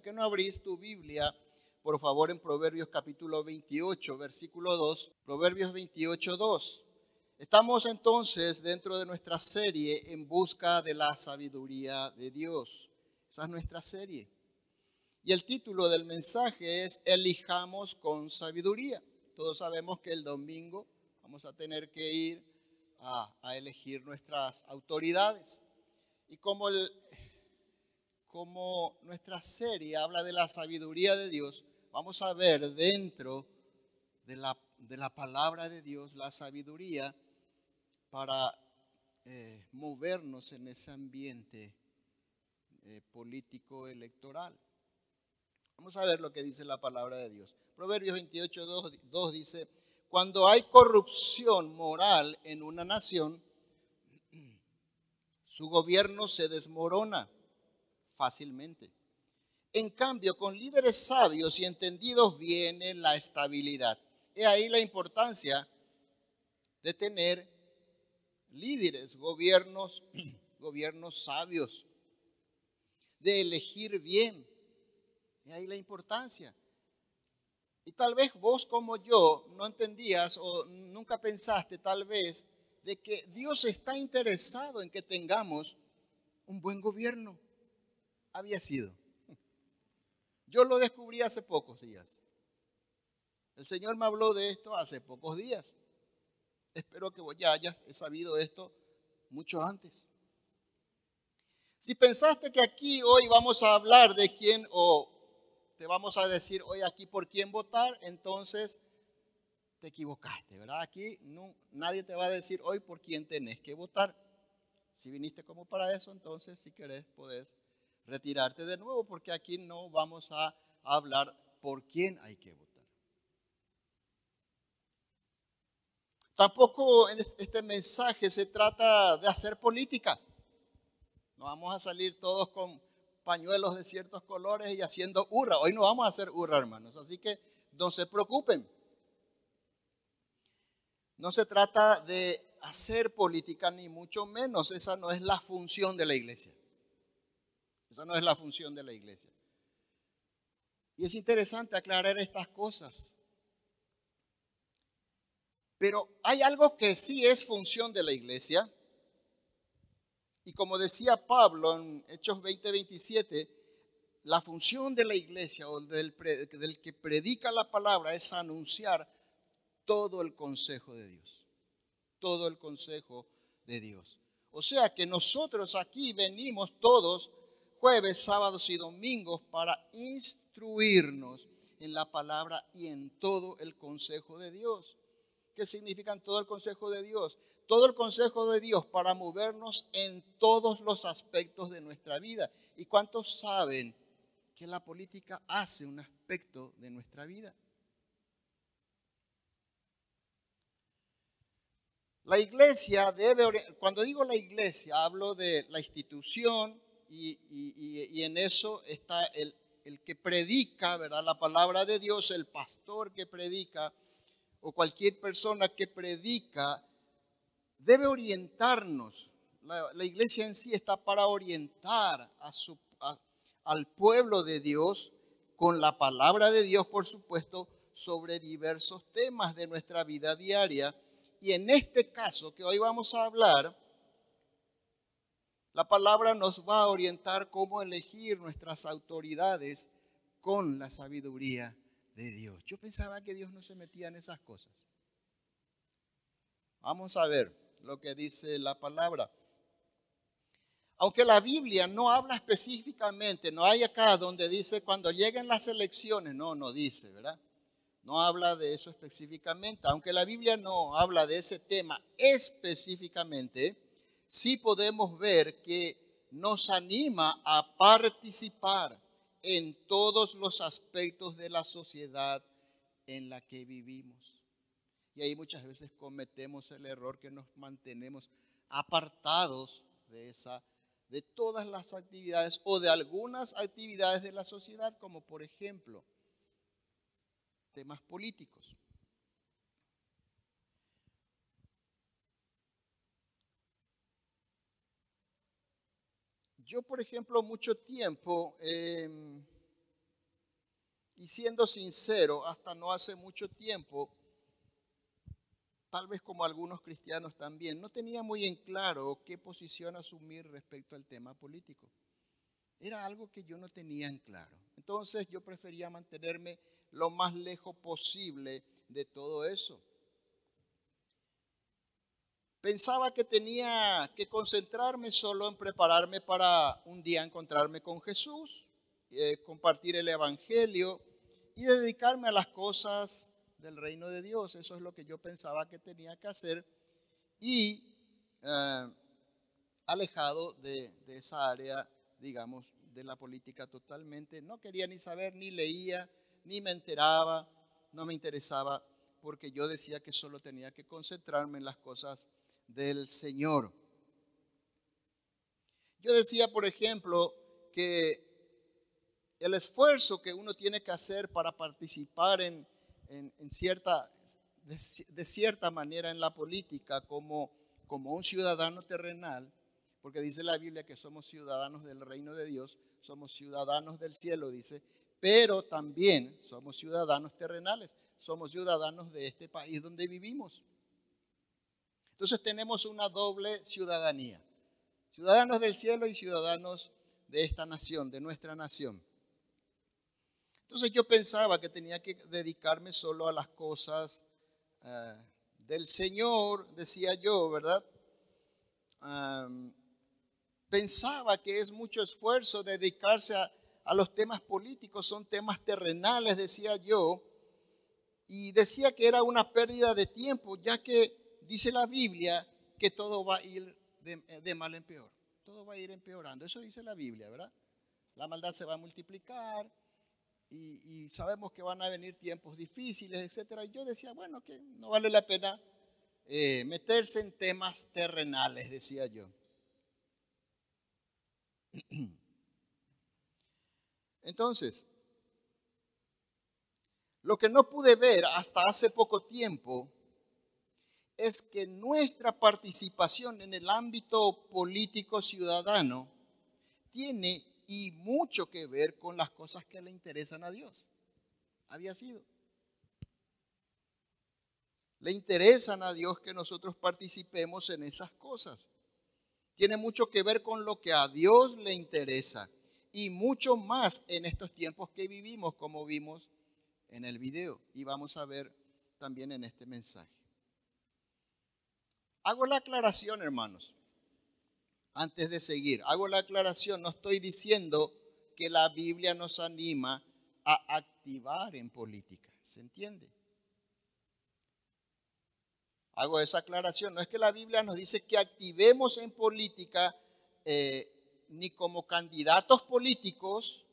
¿Por qué no abrís tu Biblia, por favor, en Proverbios capítulo 28, versículo 2? Proverbios 28, 2. Estamos entonces dentro de nuestra serie en busca de la sabiduría de Dios. Esa es nuestra serie. Y el título del mensaje es Elijamos con sabiduría. Todos sabemos que el domingo vamos a tener que ir a, a elegir nuestras autoridades. Y como el, como nuestra serie habla de la sabiduría de Dios, vamos a ver dentro de la, de la palabra de Dios la sabiduría para eh, movernos en ese ambiente eh, político electoral. Vamos a ver lo que dice la palabra de Dios. Proverbios 28, 2 dice, cuando hay corrupción moral en una nación, su gobierno se desmorona fácilmente. En cambio, con líderes sabios y entendidos viene la estabilidad. He ahí la importancia de tener líderes, gobiernos, gobiernos sabios, de elegir bien. He ahí la importancia. Y tal vez vos como yo no entendías o nunca pensaste tal vez de que Dios está interesado en que tengamos un buen gobierno había sido. Yo lo descubrí hace pocos días. El Señor me habló de esto hace pocos días. Espero que ya hayas sabido esto mucho antes. Si pensaste que aquí hoy vamos a hablar de quién o te vamos a decir hoy aquí por quién votar, entonces te equivocaste, ¿verdad? Aquí nadie te va a decir hoy por quién tenés que votar. Si viniste como para eso, entonces si querés podés retirarte de nuevo porque aquí no vamos a hablar por quién hay que votar. Tampoco en este mensaje se trata de hacer política. No vamos a salir todos con pañuelos de ciertos colores y haciendo hurra. Hoy no vamos a hacer hurra, hermanos. Así que no se preocupen. No se trata de hacer política, ni mucho menos. Esa no es la función de la iglesia. Esa no es la función de la iglesia. Y es interesante aclarar estas cosas. Pero hay algo que sí es función de la iglesia. Y como decía Pablo en Hechos 20:27, la función de la iglesia o del, del que predica la palabra es anunciar todo el consejo de Dios. Todo el consejo de Dios. O sea que nosotros aquí venimos todos jueves, sábados y domingos para instruirnos en la palabra y en todo el consejo de Dios. ¿Qué significa todo el consejo de Dios? Todo el consejo de Dios para movernos en todos los aspectos de nuestra vida. ¿Y cuántos saben que la política hace un aspecto de nuestra vida? La iglesia debe, cuando digo la iglesia, hablo de la institución, y, en eso está el, que predica, ¿verdad? La palabra de Dios, el pastor que predica o cualquier persona que predica debe orientarnos. La, iglesia en sí está para orientar a su, al pueblo de Dios con la palabra de Dios, por supuesto, sobre diversos temas de nuestra vida diaria. Y en este caso que hoy vamos a hablar, la palabra nos va a orientar cómo elegir nuestras autoridades con la sabiduría de Dios. Yo pensaba que Dios no se metía en esas cosas. Vamos a ver lo que dice la palabra. Aunque la Biblia no habla específicamente, no hay acá donde dice cuando lleguen las elecciones, no, no dice, ¿verdad? No habla de eso específicamente. Aunque la Biblia no habla de ese tema específicamente, sí podemos ver que nos anima a participar en todos los aspectos de la sociedad en la que vivimos. Y ahí muchas veces cometemos el error que nos mantenemos apartados de esa de todas las actividades o de algunas actividades de la sociedad, como por ejemplo temas políticos. Yo, por ejemplo, mucho tiempo em, Y siendo sincero, hasta no hace mucho tiempo, tal vez como algunos cristianos también, no tenía muy en claro qué posición asumir respecto al tema político. Era algo que yo no tenía en claro. Entonces yo prefería mantenerme lo más lejos posible de todo eso. Pensaba que tenía que concentrarme solo en prepararme para un día encontrarme con Jesús, eh, compartir el Evangelio y dedicarme a las cosas del reino de Dios. Eso es lo que yo pensaba que tenía que hacer y eh, alejado de, de esa área, digamos, de la política totalmente. No quería ni saber, ni leía, ni me enteraba, no me interesaba, porque yo decía que solo tenía que concentrarme en las cosas del Señor. Yo decía, por ejemplo, que el esfuerzo que uno tiene que hacer para participar en, cierta, de, cierta manera en la política como, como un ciudadano terrenal, porque dice la Biblia que somos ciudadanos del reino de Dios, somos ciudadanos del cielo, dice, pero también somos ciudadanos terrenales, somos ciudadanos de este país donde vivimos. Entonces tenemos una doble ciudadanía, ciudadanos del cielo y ciudadanos de esta nación, de nuestra nación. Entonces yo pensaba que tenía que dedicarme solo a las cosas eh, del Señor, decía yo, ¿verdad? pensaba que es mucho esfuerzo dedicarse a, a los temas políticos, son temas terrenales, decía yo, y decía que era una pérdida de tiempo, ya que dice la Biblia que todo va a ir de, mal en peor. Todo va a ir empeorando. Eso dice la Biblia, ¿verdad? La maldad se va a multiplicar y, sabemos que van a venir tiempos difíciles, etc. Y yo decía, bueno, que no vale la pena eh, meterse en temas terrenales, decía yo. Entonces, lo que no pude ver hasta hace poco tiempo es que nuestra participación en el ámbito político ciudadano tiene y mucho que ver con las cosas que le interesan a Dios. Había sido. Le interesan a Dios que nosotros participemos en esas cosas. Tiene mucho que ver con lo que a Dios le interesa y mucho más en estos tiempos que vivimos, como vimos en el video y vamos a ver también en este mensaje. Hago la aclaración, hermanos, antes de seguir. Hago la aclaración, no estoy diciendo que la Biblia nos anima a activar en política. ¿Se entiende? Hago esa aclaración. No es que la Biblia nos dice que activemos en política eh, ni como candidatos políticos,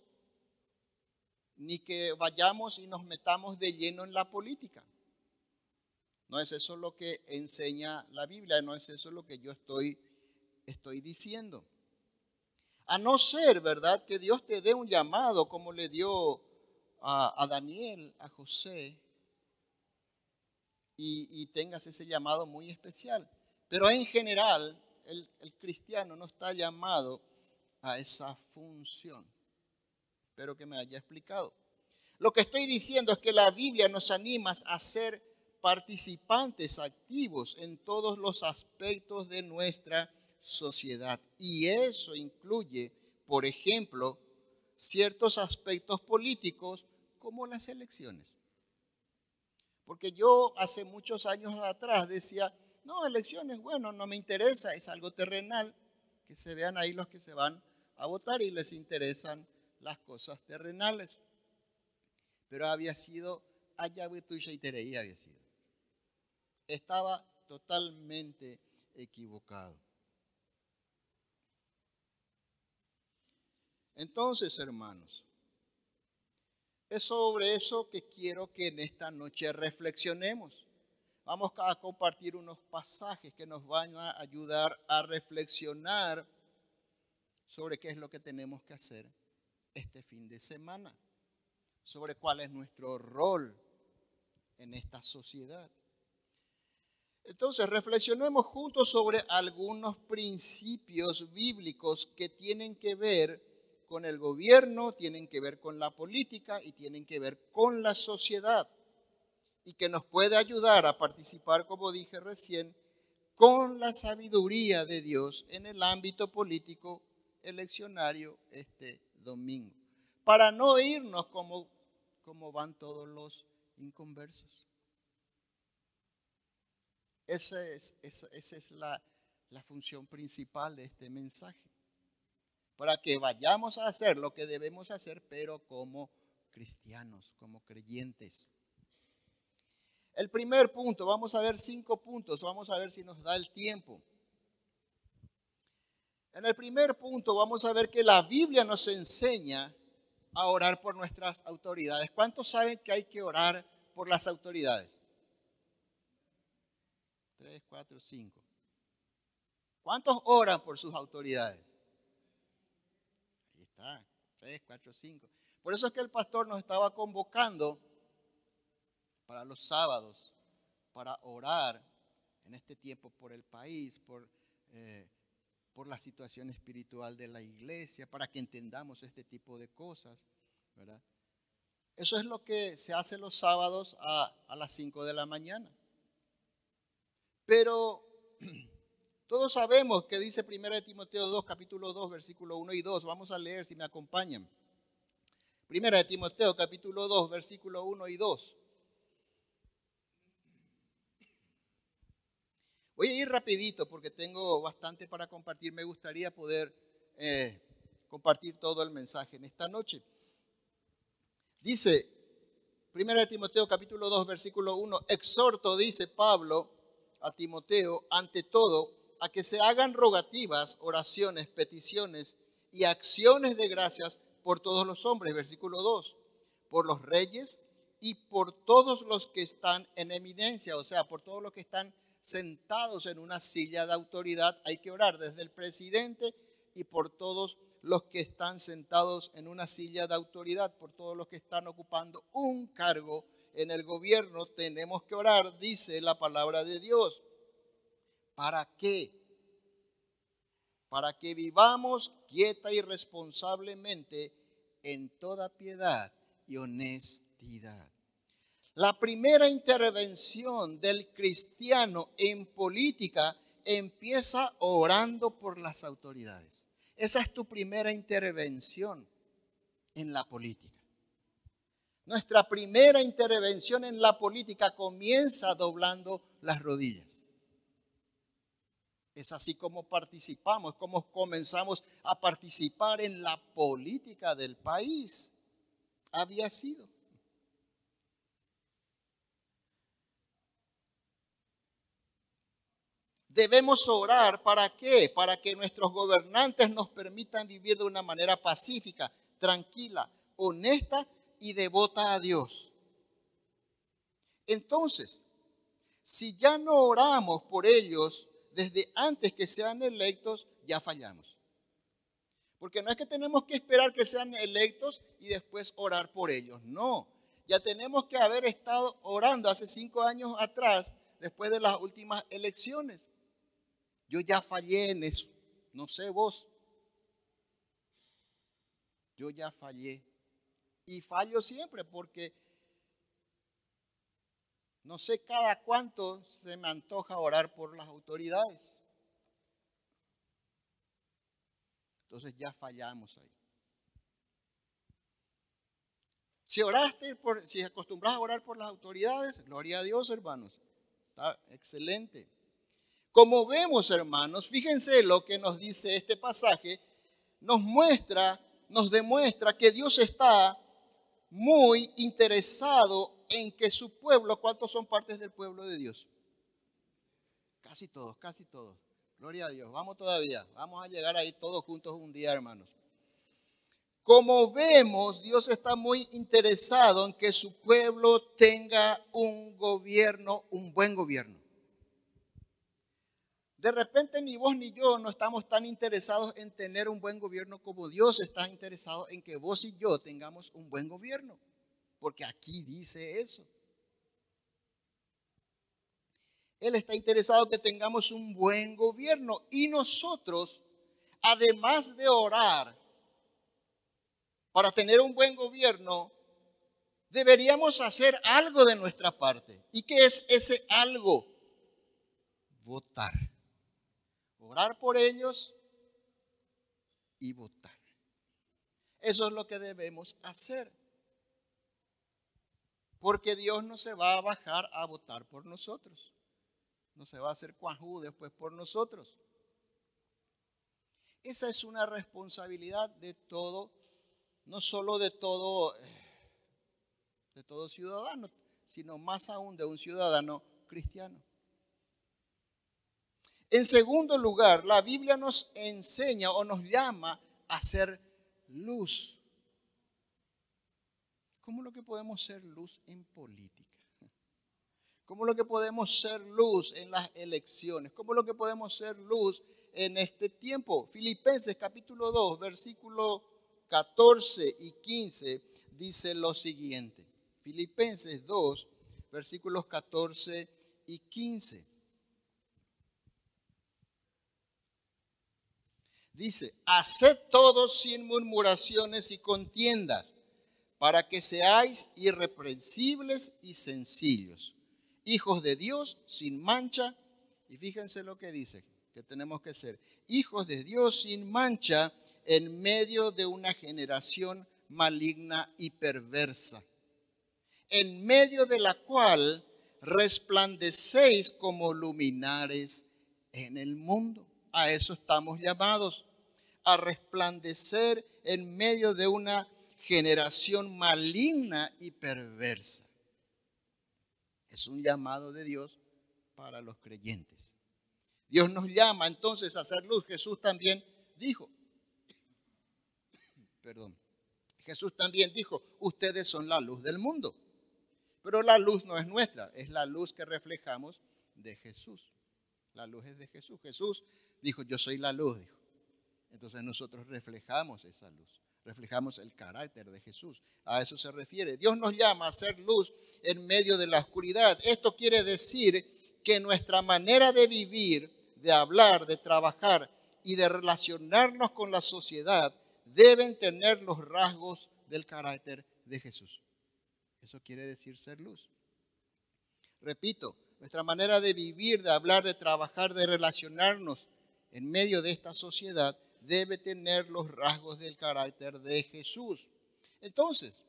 ni que vayamos y nos metamos de lleno en la política. No es eso lo que enseña la Biblia, no es eso lo que yo estoy, estoy diciendo. A no ser, ¿verdad?, que Dios te dé un llamado como le dio a, Daniel, a José, y, tengas ese llamado muy especial. Pero en general, el, el cristiano no está llamado a esa función. Espero que me haya explicado. Lo que estoy diciendo es que la Biblia nos anima a ser participantes activos en todos los aspectos de nuestra sociedad. Y eso incluye, por ejemplo, ciertos aspectos políticos como las elecciones. Porque yo hace muchos años atrás decía, no, elecciones, bueno, no me interesa, es algo terrenal, que se vean ahí los que se van a votar y les interesan las cosas terrenales. Pero había sido allá y Tereí había sido estaba totalmente equivocado. Entonces, hermanos, es sobre eso que quiero que en esta noche reflexionemos. Vamos a compartir unos pasajes que nos van a ayudar a reflexionar sobre qué es lo que tenemos que hacer este fin de semana, sobre cuál es nuestro rol en esta sociedad. Entonces, reflexionemos juntos sobre algunos principios bíblicos que tienen que ver con el gobierno, tienen que ver con la política y tienen que ver con la sociedad. Y que nos puede ayudar a participar, como dije recién, con la sabiduría de Dios en el ámbito político eleccionario este domingo. Para no irnos como, como van todos los inconversos. Esa es, la función principal de este mensaje. Para que vayamos a hacer lo que debemos hacer, pero como cristianos, como creyentes. El primer punto, vamos a ver cinco puntos, vamos a ver si nos da el tiempo. En el primer punto vamos a ver que la Biblia nos enseña a orar por nuestras autoridades. ¿Cuántos saben que hay que orar por las autoridades? Tres, cuatro, cinco. ¿Cuántos oran por sus autoridades? Ahí está, tres, cuatro, cinco. Por eso es que el pastor nos estaba convocando para los sábados, para orar en este tiempo por el país, por, eh, por la situación espiritual de la iglesia, para que entendamos este tipo de cosas, ¿verdad? Eso es lo que se hace los sábados a, a las 5 de la mañana. Pero todos sabemos que dice 1 Timoteo 2, capítulo 2, versículo 1 y 2. Vamos a leer si me acompañan. 1 Timoteo capítulo 2, versículo 1 y 2. Voy a ir rapidito porque tengo bastante para compartir. Me gustaría poder eh, compartir todo el mensaje en esta noche. Dice 1 Timoteo capítulo 2, versículo 1, exhorto, dice Pablo a Timoteo, ante todo, a que se hagan rogativas, oraciones, peticiones y acciones de gracias por todos los hombres, versículo 2, por los reyes y por todos los que están en eminencia, o sea, por todos los que están sentados en una silla de autoridad. Hay que orar desde el presidente y por todos los que están sentados en una silla de autoridad, por todos los que están ocupando un cargo en el gobierno. Tenemos que orar, dice la palabra de Dios. ¿Para qué? Para que vivamos quieta y responsablemente en toda piedad y honestidad. La primera intervención del cristiano en política empieza orando por las autoridades. Esa es tu primera intervención en la política. Nuestra primera intervención en la política comienza doblando las rodillas. Es así como participamos, como comenzamos a participar en la política del país. Había sido. Debemos orar para qué? Para que nuestros gobernantes nos permitan vivir de una manera pacífica, tranquila, honesta y devota a Dios. Entonces, si ya no oramos por ellos, desde antes que sean electos, ya fallamos. Porque no es que tenemos que esperar que sean electos y después orar por ellos. No, ya tenemos que haber estado orando hace cinco años atrás, después de las últimas elecciones. Yo ya fallé en eso. No sé vos. Yo ya fallé. Y fallo siempre porque no sé cada cuánto se me antoja orar por las autoridades. Entonces ya fallamos ahí. Si oraste, si acostumbras a orar por las autoridades, gloria a Dios, hermanos. Está excelente. Como vemos, hermanos, fíjense lo que nos dice este pasaje, nos muestra, nos demuestra que Dios está muy interesado en que su pueblo, ¿cuántos son partes del pueblo de Dios? Casi todos, casi todos. Gloria a Dios. Vamos todavía. Vamos a llegar ahí todos juntos un día, hermanos. Como vemos, Dios está muy interesado en que su pueblo tenga un gobierno, un buen gobierno. De repente ni vos ni yo no estamos tan interesados en tener un buen gobierno como Dios está interesado en que vos y yo tengamos un buen gobierno porque aquí dice eso. Él está interesado que tengamos un buen gobierno y nosotros, además de orar para tener un buen gobierno, deberíamos hacer algo de nuestra parte. ¿Y qué es ese algo? Votar. Orar por ellos y votar. Eso es lo que debemos hacer. Porque Dios no se va a bajar a votar por nosotros. No se va a hacer cuajú después por nosotros. Esa es una responsabilidad de todo, no solo de todo, de todo ciudadano, sino más aún de un ciudadano cristiano. En segundo lugar, la Biblia nos enseña o nos llama a ser luz. ¿Cómo lo que podemos ser luz en política? ¿Cómo lo que podemos ser luz en las elecciones? ¿Cómo lo que podemos ser luz en este tiempo? Filipenses capítulo 2, versículo 14 y 15 dice lo siguiente. Filipenses 2, versículos 14 y 15. Dice, haced todo sin murmuraciones y contiendas, para que seáis irreprensibles y sencillos, hijos de Dios sin mancha. Y fíjense lo que dice, que tenemos que ser hijos de Dios sin mancha en medio de una generación maligna y perversa, en medio de la cual resplandecéis como luminares en el mundo. A eso estamos llamados a resplandecer en medio de una generación maligna y perversa. Es un llamado de Dios para los creyentes. Dios nos llama entonces a hacer luz. Jesús también dijo, perdón, Jesús también dijo, ustedes son la luz del mundo. Pero la luz no es nuestra, es la luz que reflejamos de Jesús. La luz es de Jesús. Jesús dijo, yo soy la luz, dijo. Entonces nosotros reflejamos esa luz, reflejamos el carácter de Jesús. A eso se refiere. Dios nos llama a ser luz en medio de la oscuridad. Esto quiere decir que nuestra manera de vivir, de hablar, de trabajar y de relacionarnos con la sociedad deben tener los rasgos del carácter de Jesús. Eso quiere decir ser luz. Repito, nuestra manera de vivir, de hablar, de trabajar, de relacionarnos en medio de esta sociedad debe tener los rasgos del carácter de Jesús. Entonces,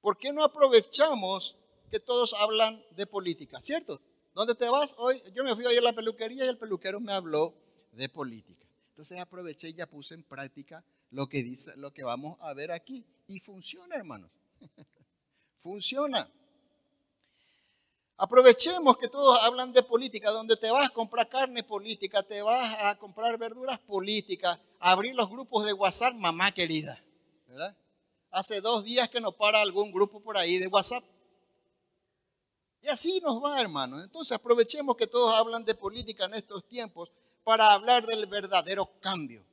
¿por qué no aprovechamos que todos hablan de política? ¿Cierto? ¿Dónde te vas hoy? Yo me fui hoy a la peluquería y el peluquero me habló de política. Entonces aproveché y ya puse en práctica lo que dice, lo que vamos a ver aquí. Y funciona, hermanos. funciona. Aprovechemos que todos hablan de política, donde te vas a comprar carne política, te vas a comprar verduras políticas, abrir los grupos de WhatsApp, mamá querida. Hace dos días que nos para algún grupo por ahí de WhatsApp. Y así nos va, hermano. Entonces aprovechemos que todos hablan de política en estos tiempos para hablar del verdadero cambio.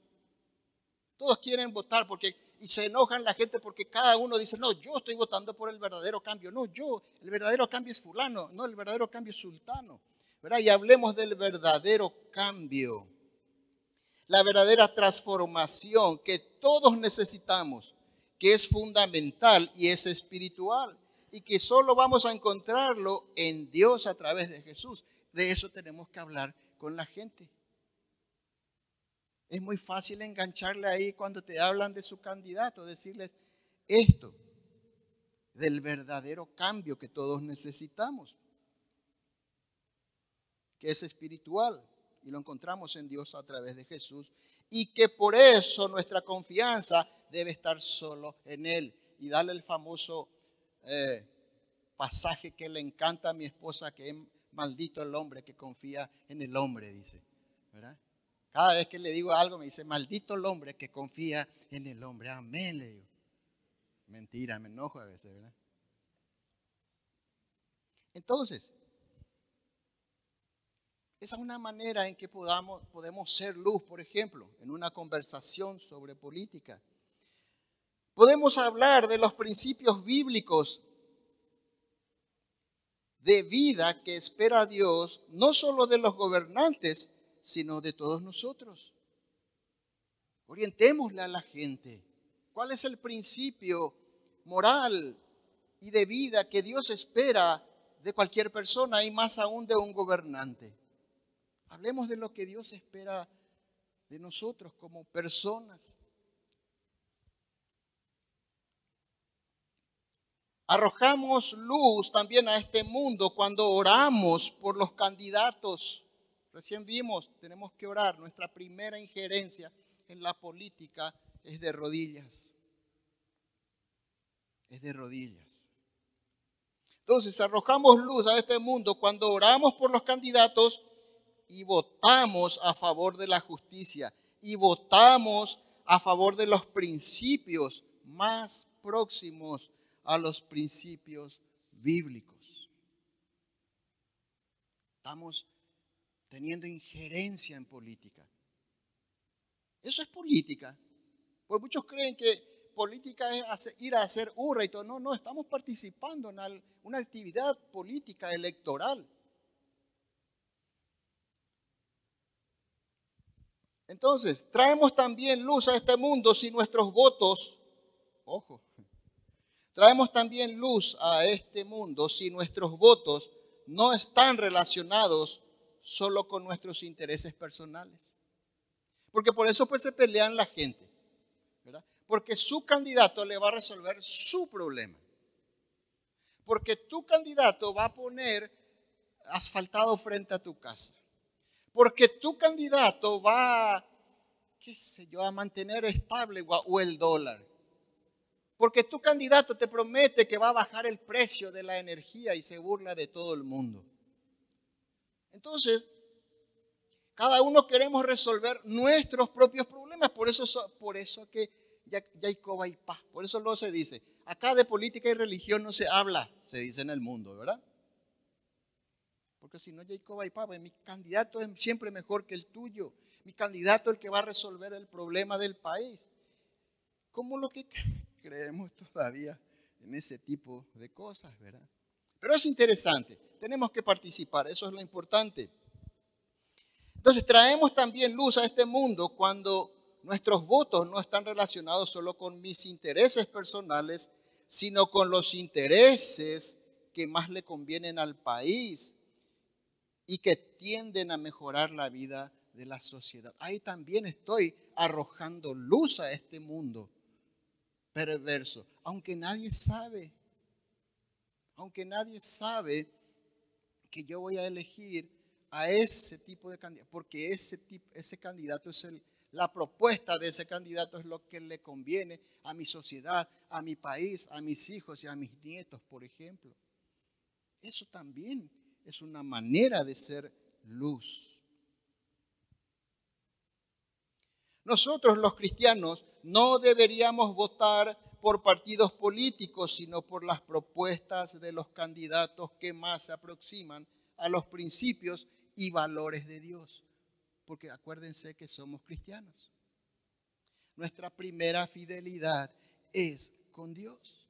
Todos quieren votar porque y se enojan la gente porque cada uno dice, no, yo estoy votando por el verdadero cambio. No, yo, el verdadero cambio es fulano, no, el verdadero cambio es sultano. ¿verdad? Y hablemos del verdadero cambio, la verdadera transformación que todos necesitamos, que es fundamental y es espiritual, y que solo vamos a encontrarlo en Dios a través de Jesús. De eso tenemos que hablar con la gente. Es muy fácil engancharle ahí cuando te hablan de su candidato, decirles esto, del verdadero cambio que todos necesitamos, que es espiritual y lo encontramos en Dios a través de Jesús y que por eso nuestra confianza debe estar solo en Él y darle el famoso eh, pasaje que le encanta a mi esposa, que es maldito el hombre que confía en el hombre, dice. ¿verdad? Cada vez que le digo algo me dice, maldito el hombre que confía en el hombre. Amén, le digo. Mentira, me enojo a veces, ¿verdad? Entonces, esa es una manera en que podamos, podemos ser luz, por ejemplo, en una conversación sobre política. Podemos hablar de los principios bíblicos de vida que espera Dios, no solo de los gobernantes, sino de todos nosotros. Orientémosle a la gente ¿Cuál es el principio moral y de vida que Dios espera de cualquier persona y más aún de un gobernante? Hablemos de lo que Dios espera de nosotros como personas. Arrojamos luz también a este mundo cuando oramos por los candidatos. Recién vimos, tenemos que orar. Nuestra primera injerencia en la política es de rodillas. Es de rodillas. Entonces, arrojamos luz a este mundo cuando oramos por los candidatos y votamos a favor de la justicia y votamos a favor de los principios más próximos a los principios bíblicos. Estamos teniendo injerencia en política. Eso es política. Pues muchos creen que política es ir a hacer urra y todo. No, no, estamos participando en una actividad política electoral. Entonces, traemos también luz a este mundo si nuestros votos, ojo, Traemos también luz a este mundo si nuestros votos no están relacionados solo con nuestros intereses personales. Porque por eso pues se pelean la gente, ¿verdad? Porque su candidato le va a resolver su problema. Porque tu candidato va a poner asfaltado frente a tu casa. Porque tu candidato va, qué sé yo, a mantener estable o el dólar. Porque tu candidato te promete que va a bajar el precio de la energía y se burla de todo el mundo. Entonces, cada uno queremos resolver nuestros propios problemas. Por eso, por eso que ya, hay coba y paz. Por eso lo se dice. Acá de política y religión no se habla, se dice en el mundo, ¿verdad? Porque si no, ya hay y paz. Pues mi candidato es siempre mejor que el tuyo. Mi candidato es el que va a resolver el problema del país. ¿Cómo lo que creemos todavía en ese tipo de cosas, ¿verdad? Pero es interesante, tenemos que participar, eso es lo importante. Entonces traemos también luz a este mundo cuando nuestros votos no están relacionados solo con mis intereses personales, sino con los intereses que más le convienen al país y que tienden a mejorar la vida de la sociedad. Ahí también estoy arrojando luz a este mundo perverso, aunque nadie sabe, aunque nadie sabe que yo voy a elegir a ese tipo de candidato, porque ese, tipo, ese candidato es el, la propuesta de ese candidato es lo que le conviene a mi sociedad, a mi país, a mis hijos y a mis nietos, por ejemplo. Eso también es una manera de ser luz. Nosotros los cristianos no deberíamos votar por partidos políticos, sino por las propuestas de los candidatos que más se aproximan a los principios y valores de Dios. Porque acuérdense que somos cristianos. Nuestra primera fidelidad es con Dios.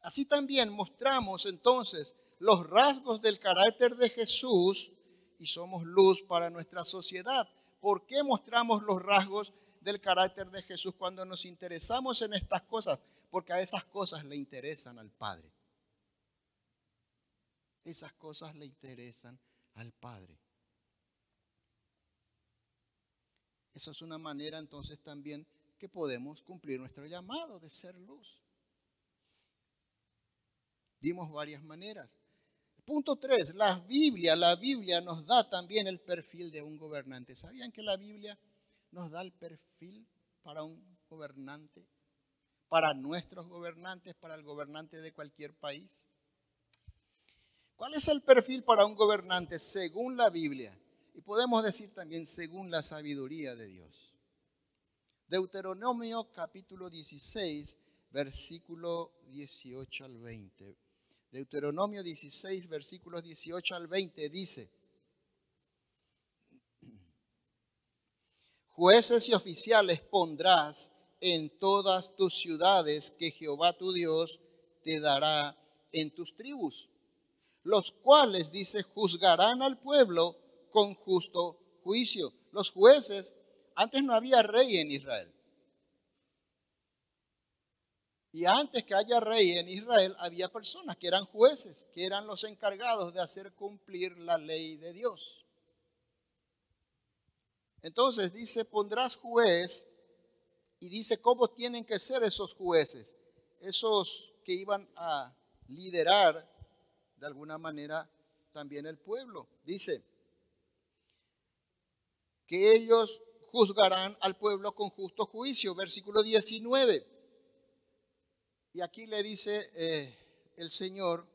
Así también mostramos entonces los rasgos del carácter de Jesús y somos luz para nuestra sociedad. ¿Por qué mostramos los rasgos del carácter de Jesús cuando nos interesamos en estas cosas? Porque a esas cosas le interesan al Padre. Esas cosas le interesan al Padre. Esa es una manera entonces también que podemos cumplir nuestro llamado de ser luz. Vimos varias maneras. Punto 3, la Biblia, la Biblia nos da también el perfil de un gobernante. ¿Sabían que la Biblia nos da el perfil para un gobernante? Para nuestros gobernantes, para el gobernante de cualquier país. ¿Cuál es el perfil para un gobernante según la Biblia? Y podemos decir también según la sabiduría de Dios. Deuteronomio capítulo 16, versículo 18 al 20. Deuteronomio 16, versículos 18 al 20 dice, jueces y oficiales pondrás en todas tus ciudades que Jehová tu Dios te dará en tus tribus, los cuales, dice, juzgarán al pueblo con justo juicio. Los jueces antes no había rey en Israel. Y antes que haya rey en Israel, había personas que eran jueces, que eran los encargados de hacer cumplir la ley de Dios. Entonces dice, pondrás juez y dice cómo tienen que ser esos jueces, esos que iban a liderar de alguna manera también el pueblo. Dice que ellos juzgarán al pueblo con justo juicio, versículo 19. Y aquí le dice eh, el Señor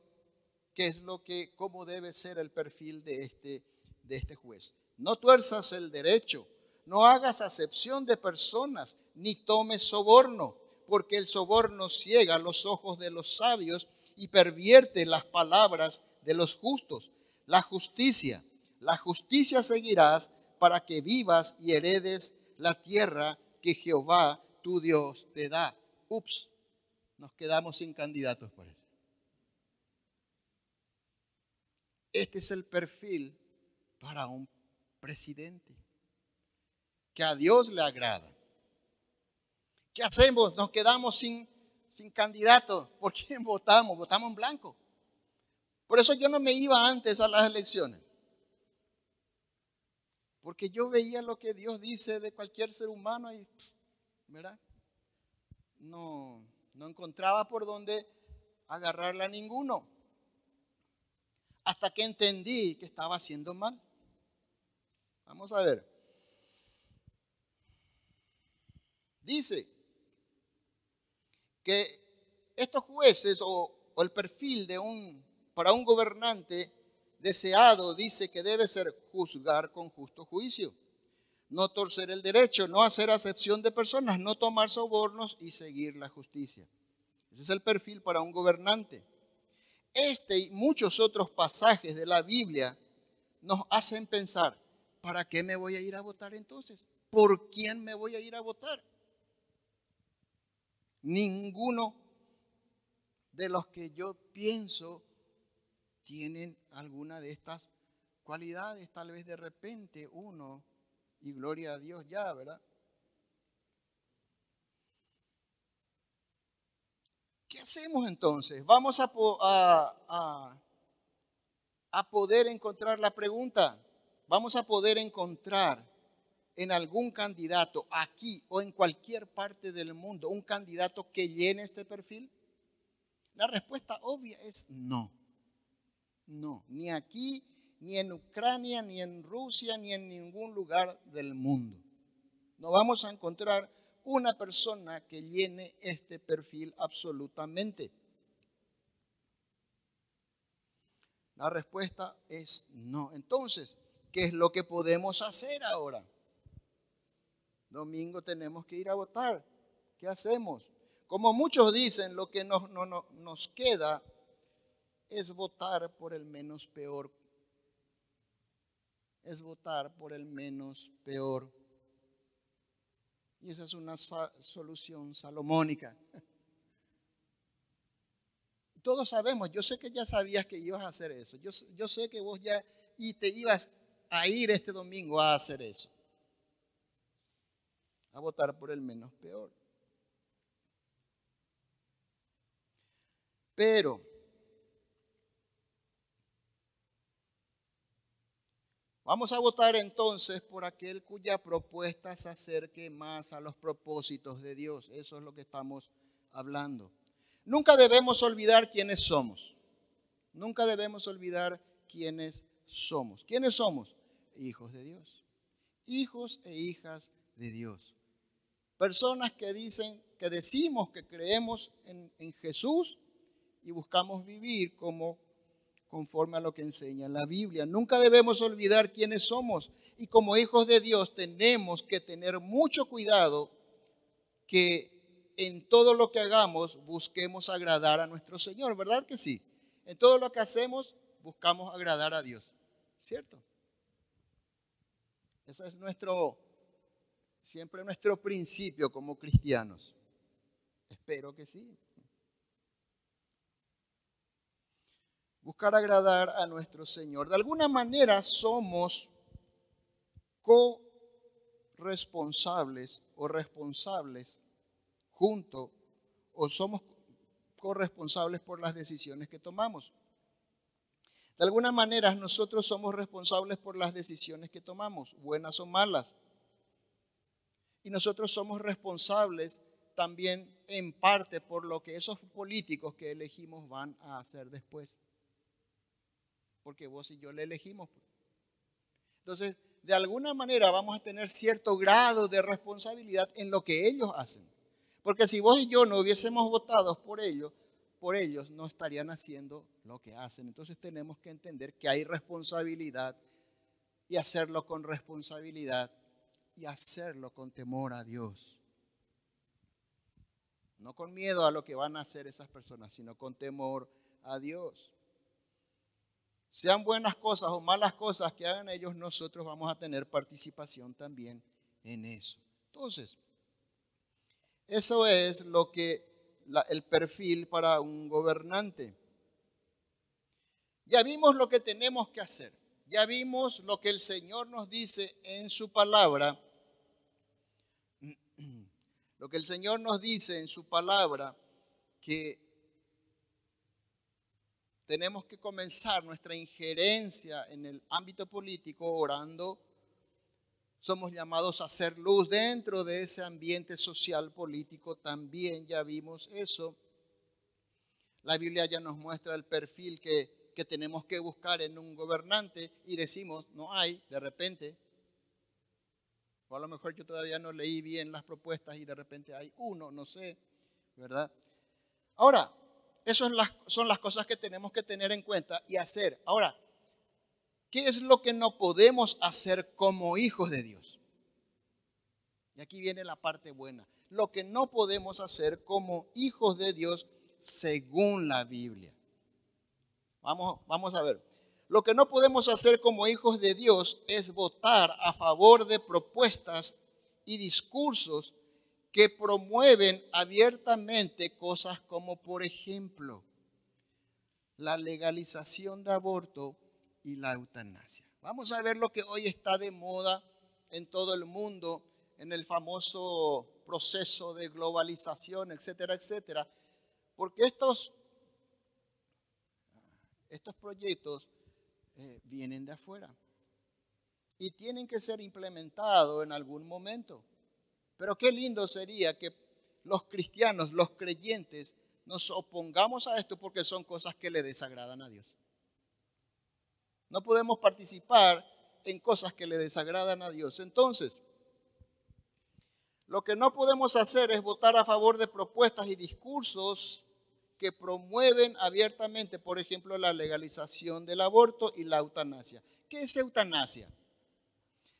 qué es lo que, cómo debe ser el perfil de este, de este juez. No tuerzas el derecho, no hagas acepción de personas, ni tomes soborno, porque el soborno ciega los ojos de los sabios y pervierte las palabras de los justos. La justicia, la justicia seguirás para que vivas y heredes la tierra que Jehová tu Dios te da. Ups nos quedamos sin candidatos, parece. Este es el perfil para un presidente que a Dios le agrada. ¿Qué hacemos? Nos quedamos sin, sin candidatos. ¿Por quién votamos? Votamos en blanco. Por eso yo no me iba antes a las elecciones. Porque yo veía lo que Dios dice de cualquier ser humano y, ¿verdad? No, no encontraba por dónde agarrarla a ninguno. Hasta que entendí que estaba haciendo mal. Vamos a ver. Dice que estos jueces o, el perfil de para un gobernante deseado dice que debe ser juzgar con justo juicio no torcer el derecho, no hacer acepción de personas, no tomar sobornos y seguir la justicia. Ese es el perfil para un gobernante. Este y muchos otros pasajes de la Biblia nos hacen pensar, ¿para qué me voy a ir a votar entonces? ¿Por quién me voy a ir a votar? Ninguno de los que yo pienso tienen alguna de estas cualidades. Tal vez de repente uno y gloria a Dios ya, ¿verdad? ¿Qué hacemos entonces? Vamos a, a, a, poder encontrar la pregunta. Vamos a poder encontrar en algún candidato aquí o en cualquier parte del mundo un candidato que llene este perfil? La respuesta obvia es no. No, ni aquí ni en Ucrania, ni en Rusia, ni en ningún lugar del mundo. No vamos a encontrar una persona que llene este perfil absolutamente. La respuesta es no. Entonces, ¿qué es lo que podemos hacer ahora? Domingo tenemos que ir a votar. ¿Qué hacemos? Como muchos dicen, lo que nos, nos queda es votar por el menos peor es votar por el menos peor. Y esa es una solución salomónica. Todos sabemos, yo sé que ya sabías que ibas a hacer eso. Yo, yo sé que vos ya y te ibas a ir este domingo a hacer eso. A votar por el menos peor. Pero Vamos a votar entonces por aquel cuya propuesta se acerque más a los propósitos de Dios. Eso es lo que estamos hablando. Nunca debemos olvidar quiénes somos. Nunca debemos olvidar quiénes somos. ¿Quiénes somos? Hijos de Dios. Hijos e hijas de Dios. Personas que dicen, que decimos que creemos en, Jesús y buscamos vivir como conforme a lo que enseña la Biblia. Nunca debemos olvidar quiénes somos y como hijos de Dios tenemos que tener mucho cuidado que en todo lo que hagamos busquemos agradar a nuestro Señor, ¿verdad que sí? En todo lo que hacemos buscamos agradar a Dios, ¿cierto? Ese es nuestro, siempre nuestro principio como cristianos. Espero que sí. buscar agradar a nuestro Señor. De alguna manera somos co responsables o responsables junto o somos corresponsables por las decisiones que tomamos. De alguna manera nosotros somos responsables por las decisiones que tomamos, buenas o malas. Y nosotros somos responsables también en parte por lo que esos políticos que elegimos van a hacer después. Porque vos y yo le elegimos. Entonces, de alguna manera vamos a tener cierto grado de responsabilidad en lo que ellos hacen. Porque si vos y yo no hubiésemos votado por ellos, por ellos no estarían haciendo lo que hacen. Entonces tenemos que entender que hay responsabilidad y hacerlo con responsabilidad y hacerlo con temor a Dios. No con miedo a lo que van a hacer esas personas, sino con temor a Dios. Sean buenas cosas o malas cosas que hagan ellos, nosotros vamos a tener participación también en eso. Entonces, eso es lo que el perfil para un gobernante. Ya vimos lo que tenemos que hacer. Ya vimos lo que el Señor nos dice en su palabra. Lo que el Señor nos dice en su palabra, que tenemos que comenzar nuestra injerencia en el ámbito político orando somos llamados a hacer luz dentro de ese ambiente social político. También ya vimos eso. La Biblia ya nos muestra el perfil que, tenemos que buscar en un gobernante y decimos, no hay, de repente. O a lo mejor yo todavía no leí bien las propuestas y de repente hay uno, no sé, ¿verdad? Ahora, esas son las cosas que tenemos que tener en cuenta y hacer. Ahora, ¿Qué es lo que no podemos hacer como hijos de Dios? Y aquí viene la parte buena. Lo que no podemos hacer como hijos de Dios según la Biblia. Vamos, vamos a ver. Lo que no podemos hacer como hijos de Dios es votar a favor de propuestas y discursos que promueven abiertamente cosas como, por ejemplo, la legalización de aborto y la eutanasia. Vamos a ver lo que hoy está de moda en todo el mundo, en el famoso proceso de globalización, etcétera, etcétera, porque estos, estos proyectos eh, vienen de afuera y tienen que ser implementados en algún momento. Pero qué lindo sería que los cristianos, los creyentes, nos opongamos a esto porque son cosas que le desagradan a Dios. No podemos participar en cosas que le desagradan a Dios. Entonces, lo que no podemos hacer es votar a favor de propuestas y discursos que promueven abiertamente, por ejemplo, la legalización del aborto y la eutanasia. ¿Qué es eutanasia?